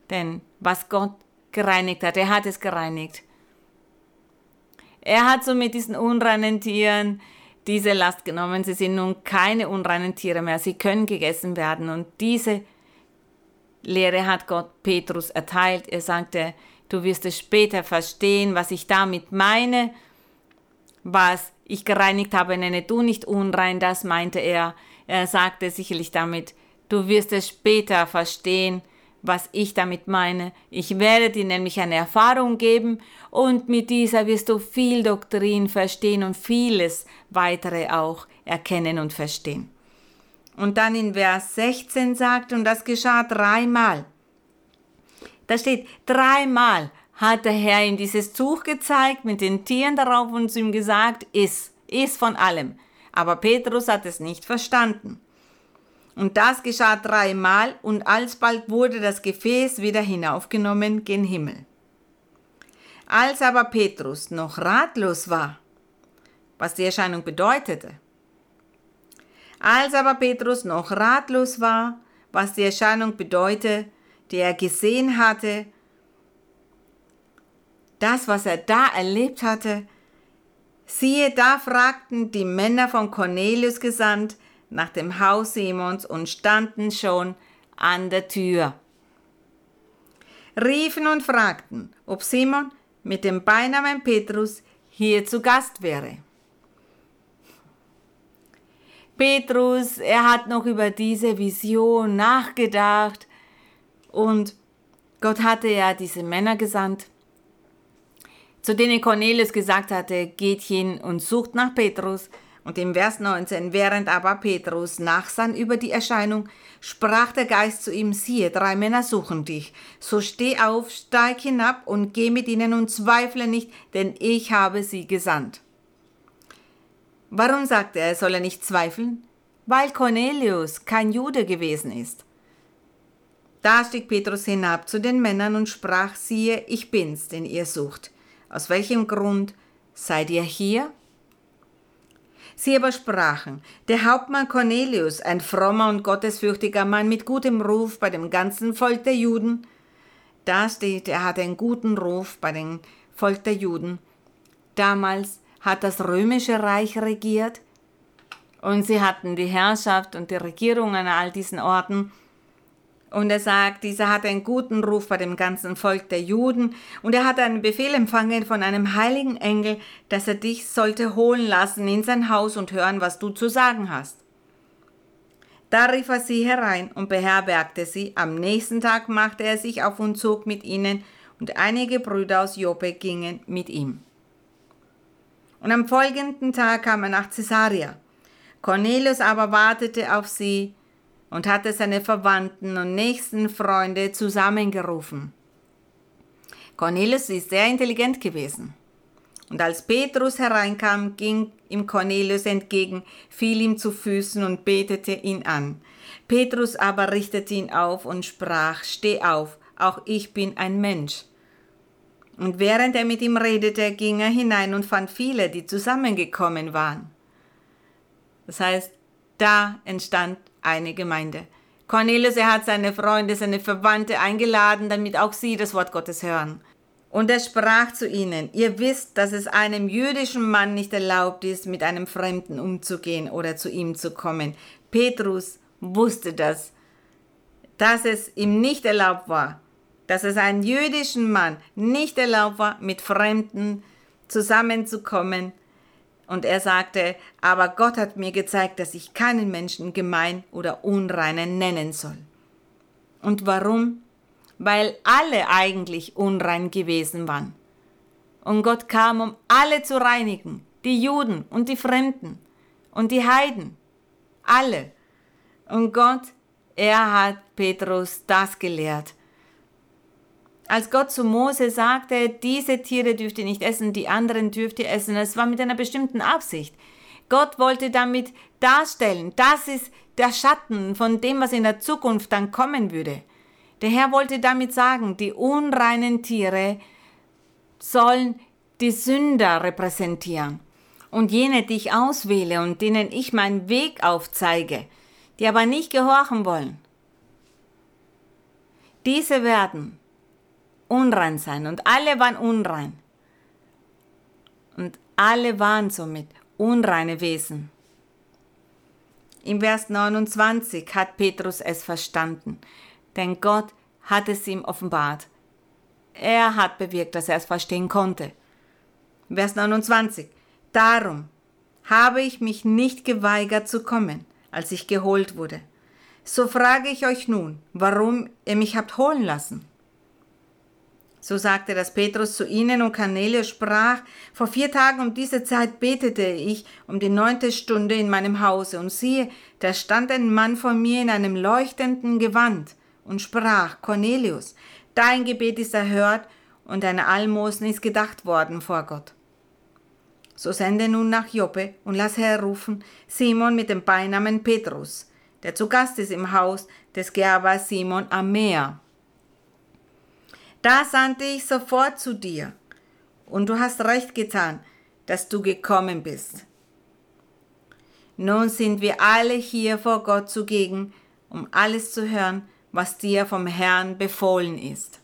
Denn was Gott gereinigt hat. Er hat es gereinigt. Er hat so mit diesen unreinen Tieren diese Last genommen. Sie sind nun keine unreinen Tiere mehr. Sie können gegessen werden. Und diese Lehre hat Gott Petrus erteilt. Er sagte, du wirst es später verstehen, was ich damit meine. Was ich gereinigt habe, nenne du nicht unrein, das meinte er. Er sagte sicherlich damit, du wirst es später verstehen, was ich damit meine. Ich werde dir nämlich eine Erfahrung geben und mit dieser wirst du viel Doktrin verstehen und vieles weitere auch erkennen und verstehen. Und dann in Vers 16 sagt, und das geschah dreimal. Da steht, dreimal hat der Herr ihm dieses Tuch gezeigt mit den Tieren darauf und ihm gesagt, iss, iss von allem. Aber Petrus hat es nicht verstanden. Und das geschah dreimal und alsbald wurde das Gefäß wieder hinaufgenommen gen Himmel. Als aber Petrus noch ratlos war, was die Erscheinung bedeutete, als aber Petrus noch ratlos war, was die Erscheinung bedeutete, die er gesehen hatte, das, was er da erlebt hatte, siehe, da fragten die Männer von Cornelius gesandt, nach dem Haus Simons und standen schon an der Tür. Riefen und fragten, ob Simon mit dem Beinamen Petrus hier zu Gast wäre. Petrus, er hat noch über diese Vision nachgedacht und Gott hatte ja diese Männer gesandt, zu denen Cornelius gesagt hatte, geht hin und sucht nach Petrus, und im Vers 19, während aber Petrus nachsann über die Erscheinung, sprach der Geist zu ihm, siehe, drei Männer suchen dich. So steh auf, steig hinab und geh mit ihnen und zweifle nicht, denn ich habe sie gesandt. Warum sagte er, soll er nicht zweifeln? Weil Cornelius kein Jude gewesen ist. Da stieg Petrus hinab zu den Männern und sprach, siehe, ich bin's, den ihr sucht. Aus welchem Grund seid ihr hier? Sie aber sprachen, der Hauptmann Cornelius, ein frommer und gottesfürchtiger Mann mit gutem Ruf bei dem ganzen Volk der Juden, da steht, er hatte einen guten Ruf bei dem Volk der Juden. Damals hat das römische Reich regiert und sie hatten die Herrschaft und die Regierung an all diesen Orten und er sagt, dieser hat einen guten Ruf bei dem ganzen Volk der Juden. Und er hat einen Befehl empfangen von einem heiligen Engel, dass er dich sollte holen lassen in sein Haus und hören, was du zu sagen hast. Da rief er sie herein und beherbergte sie. Am nächsten Tag machte er sich auf und zog mit ihnen, und einige Brüder aus Joppe gingen mit ihm. Und am folgenden Tag kam er nach Caesarea. Cornelius aber wartete auf sie und hatte seine Verwandten und nächsten Freunde zusammengerufen. Cornelius ist sehr intelligent gewesen. Und als Petrus hereinkam, ging ihm Cornelius entgegen, fiel ihm zu Füßen und betete ihn an. Petrus aber richtete ihn auf und sprach, Steh auf, auch ich bin ein Mensch. Und während er mit ihm redete, ging er hinein und fand viele, die zusammengekommen waren. Das heißt, da entstand eine Gemeinde. Cornelius, er hat seine Freunde, seine Verwandte eingeladen, damit auch sie das Wort Gottes hören. Und er sprach zu ihnen, ihr wisst, dass es einem jüdischen Mann nicht erlaubt ist, mit einem Fremden umzugehen oder zu ihm zu kommen. Petrus wusste das, dass es ihm nicht erlaubt war, dass es einem jüdischen Mann nicht erlaubt war, mit Fremden zusammenzukommen. Und er sagte, aber Gott hat mir gezeigt, dass ich keinen Menschen gemein oder unreinen nennen soll. Und warum? Weil alle eigentlich unrein gewesen waren. Und Gott kam, um alle zu reinigen, die Juden und die Fremden und die Heiden, alle. Und Gott, er hat Petrus das gelehrt als Gott zu Mose sagte, diese Tiere dürft ihr nicht essen, die anderen dürft ihr essen, es war mit einer bestimmten Absicht. Gott wollte damit darstellen, das ist der Schatten von dem, was in der Zukunft dann kommen würde. Der Herr wollte damit sagen, die unreinen Tiere sollen die Sünder repräsentieren und jene, die ich auswähle und denen ich meinen Weg aufzeige, die aber nicht gehorchen wollen. Diese werden unrein sein. Und alle waren unrein. Und alle waren somit unreine Wesen. Im Vers 29 hat Petrus es verstanden, denn Gott hat es ihm offenbart. Er hat bewirkt, dass er es verstehen konnte. Vers 29. Darum habe ich mich nicht geweigert zu kommen, als ich geholt wurde. So frage ich euch nun, warum ihr mich habt holen lassen. So sagte das Petrus zu ihnen und Cornelius sprach, vor vier Tagen um diese Zeit betete ich um die neunte Stunde in meinem Hause und siehe, da stand ein Mann vor mir in einem leuchtenden Gewand und sprach, Cornelius, dein Gebet ist erhört und deine Almosen ist gedacht worden vor Gott. So sende nun nach Joppe und lass herrufen Simon mit dem Beinamen Petrus, der zu Gast ist im Haus des Gerber Simon am Meer. Da sandte ich sofort zu dir. Und du hast recht getan, dass du gekommen bist. Nun sind wir alle hier vor Gott zugegen, um alles zu hören, was dir vom Herrn befohlen ist.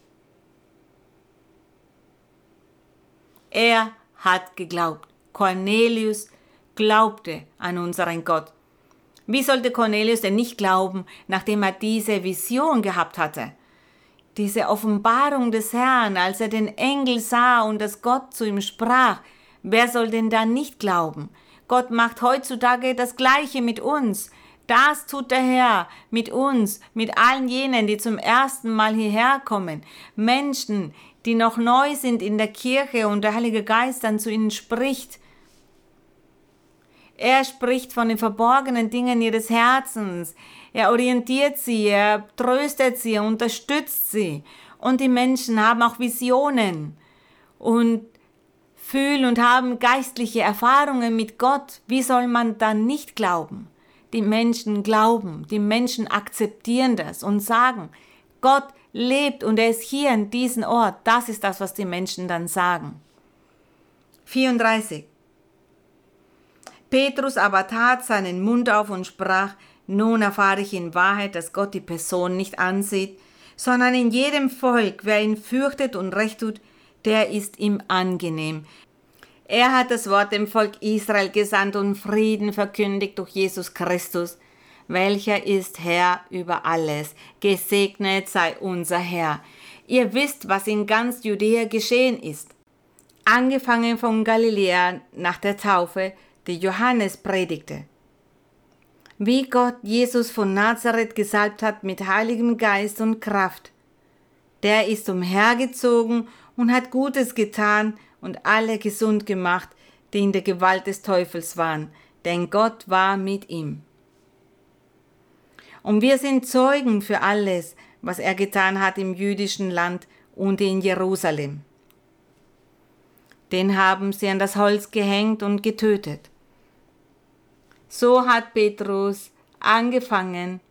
Er hat geglaubt. Cornelius glaubte an unseren Gott. Wie sollte Cornelius denn nicht glauben, nachdem er diese Vision gehabt hatte? Diese Offenbarung des Herrn, als er den Engel sah und dass Gott zu ihm sprach, wer soll denn da nicht glauben? Gott macht heutzutage das Gleiche mit uns. Das tut der Herr mit uns, mit allen jenen, die zum ersten Mal hierher kommen. Menschen, die noch neu sind in der Kirche und der Heilige Geist dann zu ihnen spricht. Er spricht von den verborgenen Dingen ihres Herzens. Er orientiert sie, er tröstet sie, er unterstützt sie. Und die Menschen haben auch Visionen und fühlen und haben geistliche Erfahrungen mit Gott. Wie soll man dann nicht glauben? Die Menschen glauben, die Menschen akzeptieren das und sagen, Gott lebt und er ist hier in diesem Ort. Das ist das, was die Menschen dann sagen. 34. Petrus aber tat seinen Mund auf und sprach, nun erfahre ich in Wahrheit, dass Gott die Person nicht ansieht, sondern in jedem Volk, wer ihn fürchtet und recht tut, der ist ihm angenehm. Er hat das Wort dem Volk Israel gesandt und Frieden verkündigt durch Jesus Christus, welcher ist Herr über alles. Gesegnet sei unser Herr. Ihr wisst, was in ganz Judäa geschehen ist. Angefangen von Galiläa nach der Taufe, die Johannes predigte wie Gott Jesus von Nazareth gesalbt hat mit heiligem Geist und Kraft. Der ist umhergezogen und hat Gutes getan und alle gesund gemacht, die in der Gewalt des Teufels waren, denn Gott war mit ihm. Und wir sind Zeugen für alles, was er getan hat im jüdischen Land und in Jerusalem. Den haben sie an das Holz gehängt und getötet. So hat Petrus angefangen,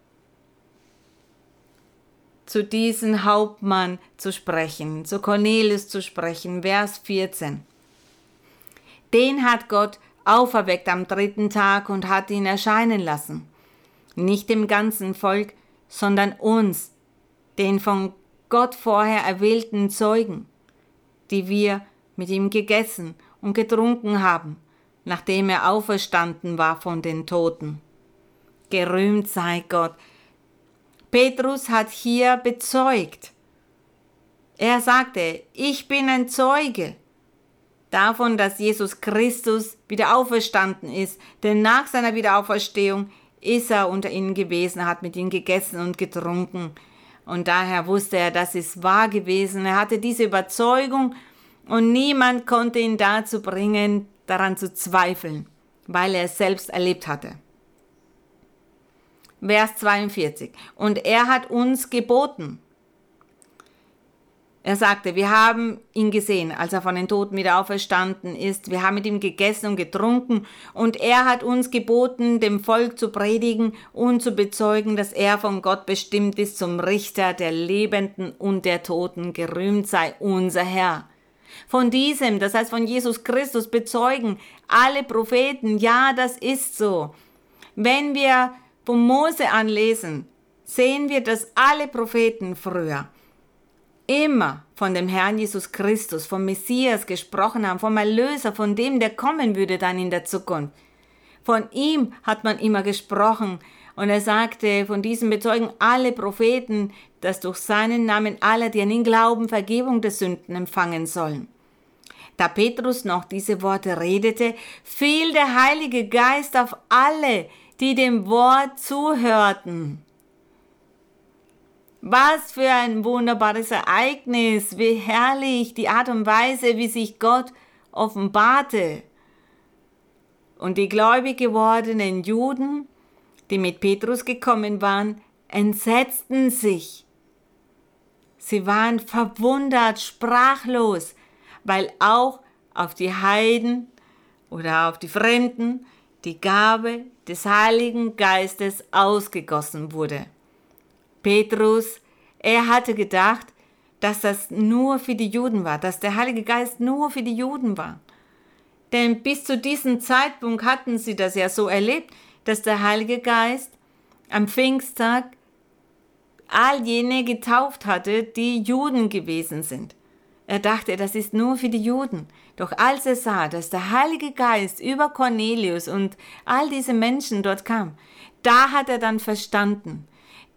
zu diesem Hauptmann zu sprechen, zu Cornelius zu sprechen, Vers 14. Den hat Gott auferweckt am dritten Tag und hat ihn erscheinen lassen. Nicht dem ganzen Volk, sondern uns, den von Gott vorher erwählten Zeugen, die wir mit ihm gegessen und getrunken haben nachdem er auferstanden war von den Toten. Gerühmt sei Gott. Petrus hat hier bezeugt. Er sagte, ich bin ein Zeuge davon, dass Jesus Christus wieder auferstanden ist, denn nach seiner Wiederauferstehung ist er unter ihnen gewesen, hat mit ihnen gegessen und getrunken. Und daher wusste er, das ist wahr gewesen. Er hatte diese Überzeugung und niemand konnte ihn dazu bringen, daran zu zweifeln, weil er es selbst erlebt hatte. Vers 42. Und er hat uns geboten. Er sagte, wir haben ihn gesehen, als er von den Toten wieder auferstanden ist. Wir haben mit ihm gegessen und getrunken. Und er hat uns geboten, dem Volk zu predigen und zu bezeugen, dass er von Gott bestimmt ist zum Richter der Lebenden und der Toten. Gerühmt sei unser Herr. Von diesem, das heißt von Jesus Christus, bezeugen alle Propheten, ja, das ist so. Wenn wir von Mose anlesen, sehen wir, dass alle Propheten früher immer von dem Herrn Jesus Christus, vom Messias gesprochen haben, vom Erlöser, von dem, der kommen würde dann in der Zukunft. Von ihm hat man immer gesprochen. Und er sagte, von diesem bezeugen alle Propheten, dass durch seinen Namen alle, die an ihn glauben, Vergebung der Sünden empfangen sollen. Da Petrus noch diese Worte redete, fiel der Heilige Geist auf alle, die dem Wort zuhörten. Was für ein wunderbares Ereignis, wie herrlich die Art und Weise, wie sich Gott offenbarte. Und die gläubig gewordenen Juden, die mit Petrus gekommen waren, entsetzten sich Sie waren verwundert, sprachlos, weil auch auf die Heiden oder auf die Fremden die Gabe des Heiligen Geistes ausgegossen wurde. Petrus, er hatte gedacht, dass das nur für die Juden war, dass der Heilige Geist nur für die Juden war. Denn bis zu diesem Zeitpunkt hatten sie das ja so erlebt, dass der Heilige Geist am Pfingsttag all jene getauft hatte, die Juden gewesen sind. Er dachte, das ist nur für die Juden. Doch als er sah, dass der Heilige Geist über Cornelius und all diese Menschen dort kam, da hat er dann verstanden.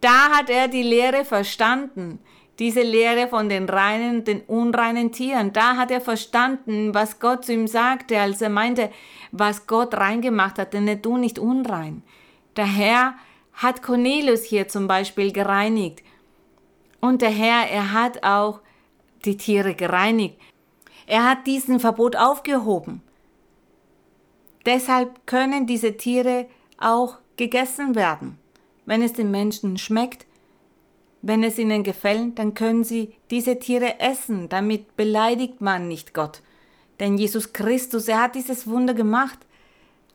Da hat er die Lehre verstanden. Diese Lehre von den reinen und den unreinen Tieren. Da hat er verstanden, was Gott zu ihm sagte, als er meinte, was Gott reingemacht hat, denn du nicht unrein. Der Herr hat Cornelius hier zum Beispiel gereinigt. Und der Herr, er hat auch die Tiere gereinigt. Er hat diesen Verbot aufgehoben. Deshalb können diese Tiere auch gegessen werden. Wenn es den Menschen schmeckt, wenn es ihnen gefällt, dann können sie diese Tiere essen. Damit beleidigt man nicht Gott. Denn Jesus Christus, er hat dieses Wunder gemacht.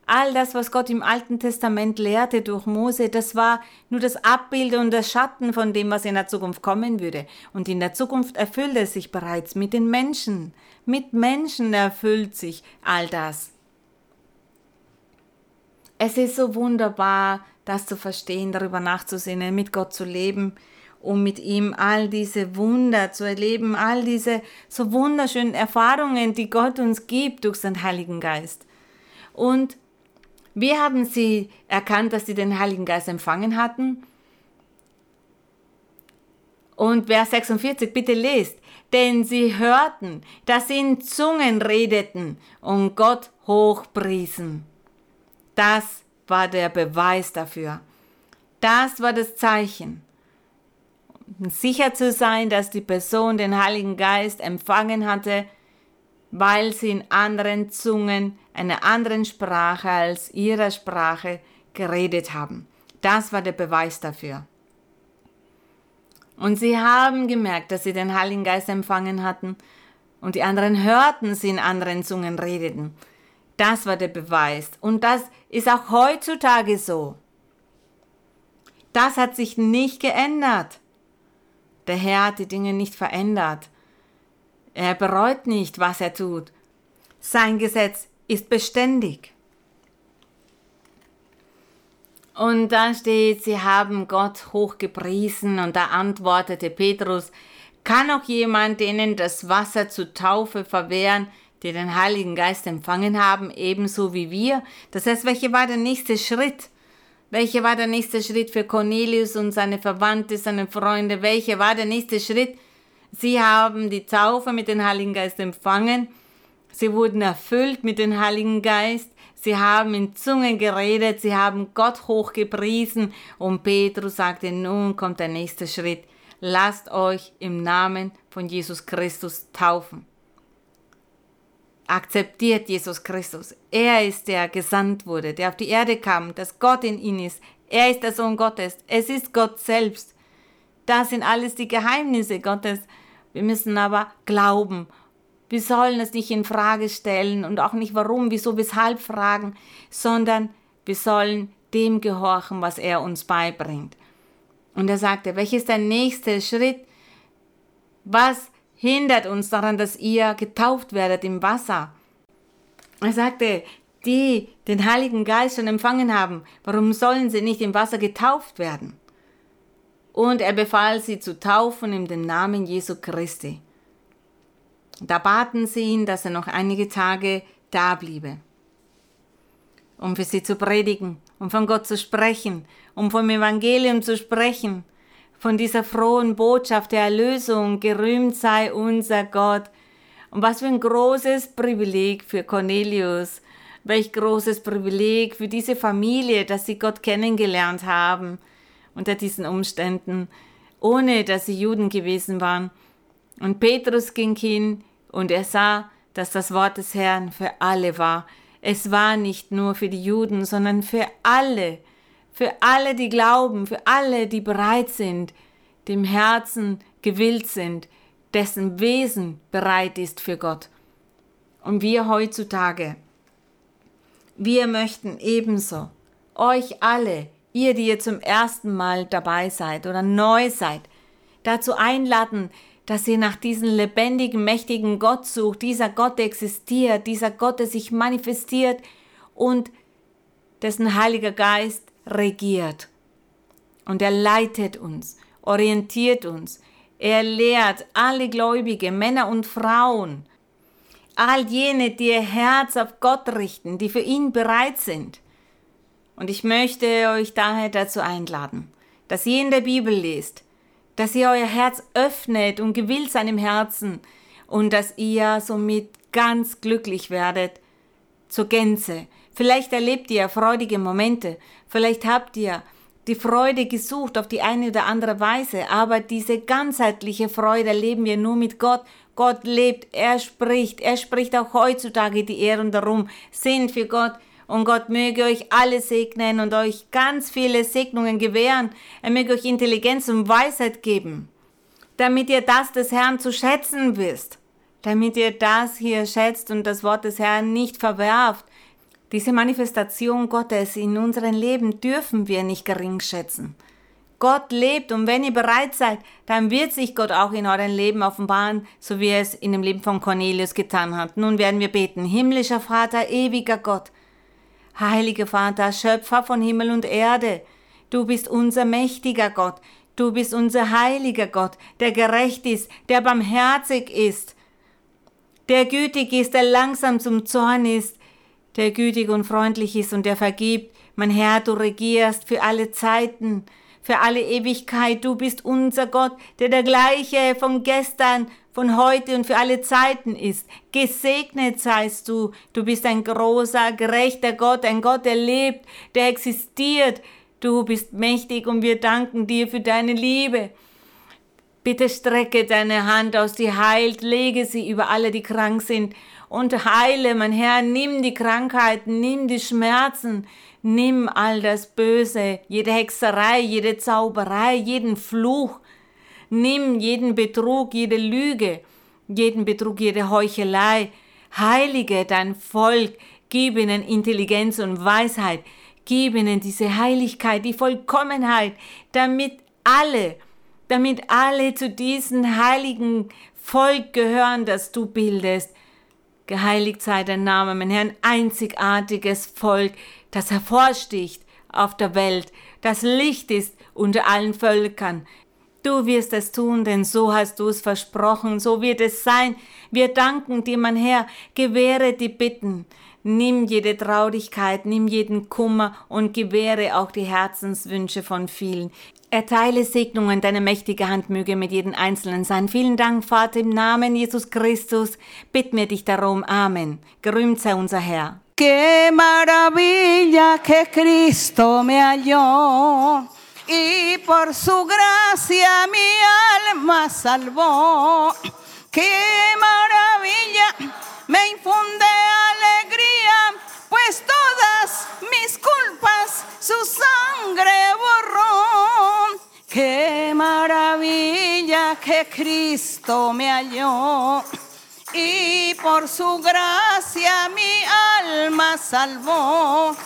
All das, was Gott im Alten Testament lehrte durch Mose, das war nur das Abbild und das Schatten von dem, was in der Zukunft kommen würde. Und in der Zukunft erfüllt es sich bereits mit den Menschen. Mit Menschen erfüllt sich all das. Es ist so wunderbar, das zu verstehen, darüber nachzusinnen, mit Gott zu leben, um mit ihm all diese Wunder zu erleben, all diese so wunderschönen Erfahrungen, die Gott uns gibt durch seinen Heiligen Geist. Und wie haben sie erkannt, dass sie den Heiligen Geist empfangen hatten? Und Vers 46, bitte lest. Denn sie hörten, dass sie in Zungen redeten und Gott hochpriesen. Das war der Beweis dafür. Das war das Zeichen. Sicher zu sein, dass die Person den Heiligen Geist empfangen hatte, weil sie in anderen Zungen, einer anderen Sprache als ihrer Sprache geredet haben. Das war der Beweis dafür. Und sie haben gemerkt, dass sie den Heiligen Geist empfangen hatten und die anderen hörten sie in anderen Zungen redeten. Das war der Beweis. Und das ist auch heutzutage so. Das hat sich nicht geändert. Der Herr hat die Dinge nicht verändert. Er bereut nicht, was er tut. Sein Gesetz ist beständig. Und da steht, sie haben Gott hochgepriesen und da antwortete Petrus, kann auch jemand denen das Wasser zur Taufe verwehren, die den Heiligen Geist empfangen haben, ebenso wie wir? Das heißt, welcher war der nächste Schritt? Welcher war der nächste Schritt für Cornelius und seine Verwandte, seine Freunde? Welcher war der nächste Schritt? Sie haben die Taufe mit dem Heiligen Geist empfangen. Sie wurden erfüllt mit dem Heiligen Geist. Sie haben in Zungen geredet, sie haben Gott hochgepriesen und Petrus sagte, nun kommt der nächste Schritt. Lasst euch im Namen von Jesus Christus taufen. Akzeptiert Jesus Christus. Er ist der gesandt wurde, der auf die Erde kam, dass Gott in ihn ist. Er ist der Sohn Gottes. Es ist Gott selbst. Das sind alles die Geheimnisse Gottes. Wir müssen aber glauben wir sollen es nicht in Frage stellen und auch nicht warum, wieso, weshalb fragen, sondern wir sollen dem gehorchen, was er uns beibringt. Und er sagte, welches ist der nächste Schritt? Was hindert uns daran, dass ihr getauft werdet im Wasser? Er sagte, die den Heiligen Geist schon empfangen haben, warum sollen sie nicht im Wasser getauft werden? Und er befahl sie zu taufen in dem Namen Jesu Christi. Da baten sie ihn, dass er noch einige Tage da bliebe, um für sie zu predigen, um von Gott zu sprechen, um vom Evangelium zu sprechen, von dieser frohen Botschaft der Erlösung, gerühmt sei unser Gott. Und was für ein großes Privileg für Cornelius, welch großes Privileg für diese Familie, dass sie Gott kennengelernt haben unter diesen Umständen, ohne dass sie Juden gewesen waren. Und Petrus ging hin und er sah, dass das Wort des Herrn für alle war. Es war nicht nur für die Juden, sondern für alle, für alle, die glauben, für alle, die bereit sind, dem Herzen gewillt sind, dessen Wesen bereit ist für Gott. Und wir heutzutage, wir möchten ebenso euch alle, ihr, die ihr zum ersten Mal dabei seid oder neu seid, dazu einladen, dass ihr nach diesem lebendigen, mächtigen Gott sucht, dieser Gott existiert, dieser Gott, der sich manifestiert und dessen Heiliger Geist regiert. Und er leitet uns, orientiert uns, er lehrt alle Gläubige, Männer und Frauen, all jene, die ihr Herz auf Gott richten, die für ihn bereit sind. Und ich möchte euch daher dazu einladen, dass ihr in der Bibel lest, dass ihr euer Herz öffnet und gewillt seinem Herzen und dass ihr somit ganz glücklich werdet zur Gänze. Vielleicht erlebt ihr freudige Momente, vielleicht habt ihr die Freude gesucht auf die eine oder andere Weise, aber diese ganzheitliche Freude erleben wir nur mit Gott. Gott lebt, er spricht, er spricht auch heutzutage die Ehren darum, sind für Gott und Gott möge euch alle segnen und euch ganz viele Segnungen gewähren. Er möge euch Intelligenz und Weisheit geben, damit ihr das des Herrn zu schätzen wisst. Damit ihr das hier schätzt und das Wort des Herrn nicht verwerft. Diese Manifestation Gottes in unserem Leben dürfen wir nicht gering schätzen. Gott lebt und wenn ihr bereit seid, dann wird sich Gott auch in eurem Leben offenbaren, so wie er es in dem Leben von Cornelius getan hat. Nun werden wir beten. Himmlischer Vater, ewiger Gott, Heiliger Vater, Schöpfer von Himmel und Erde, du bist unser mächtiger Gott, du bist unser heiliger Gott, der gerecht ist, der barmherzig ist, der gütig ist, der langsam zum Zorn ist, der gütig und freundlich ist und der vergibt. Mein Herr, du regierst für alle Zeiten, für alle Ewigkeit. Du bist unser Gott, der der gleiche von gestern, von heute und für alle Zeiten ist. Gesegnet seist du. Du bist ein großer, gerechter Gott, ein Gott, der lebt, der existiert. Du bist mächtig und wir danken dir für deine Liebe. Bitte strecke deine Hand aus, die heilt, lege sie über alle, die krank sind und heile, mein Herr, nimm die Krankheiten, nimm die Schmerzen, nimm all das Böse, jede Hexerei, jede Zauberei, jeden Fluch, Nimm jeden Betrug, jede Lüge, jeden Betrug, jede Heuchelei. Heilige dein Volk, gib ihnen Intelligenz und Weisheit, gib ihnen diese Heiligkeit, die Vollkommenheit, damit alle, damit alle zu diesem heiligen Volk gehören, das du bildest. Geheiligt sei dein Name, mein Herr, ein einzigartiges Volk, das hervorsticht auf der Welt, das Licht ist unter allen Völkern. Du wirst es tun, denn so hast du es versprochen, so wird es sein. Wir danken dir, mein Herr, gewähre die Bitten. Nimm jede Traurigkeit, nimm jeden Kummer und gewähre auch die Herzenswünsche von vielen. Erteile Segnungen, deine mächtige Hand möge mit jedem Einzelnen sein. Vielen Dank, Vater, im Namen Jesus Christus. Bitt mir dich darum. Amen. Gerühmt sei unser Herr. Qué maravilla que Cristo me halló y por su gracia mi alma salvó. Qué maravilla me infunde alegría, pues todas mis culpas su sangre borró. Qué maravilla que Cristo me halló y por su gracia mi alma salvó.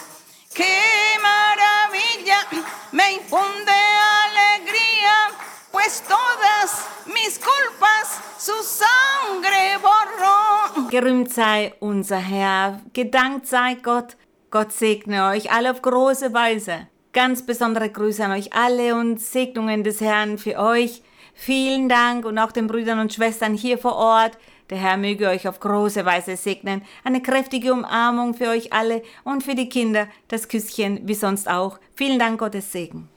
Qué maravilla me infunde alegría, pues todas mis culpas su sangre borró. Gerühmt sei unser Herr, gedankt sei Gott. Gott segne euch alle auf große Weise. Ganz besondere Grüße an euch alle und Segnungen des Herrn für euch. Vielen Dank und auch den Brüdern und Schwestern hier vor Ort. Der Herr möge euch auf große Weise segnen. Eine kräftige Umarmung für euch alle und für die Kinder. Das Küsschen wie sonst auch. Vielen Dank, Gottes Segen.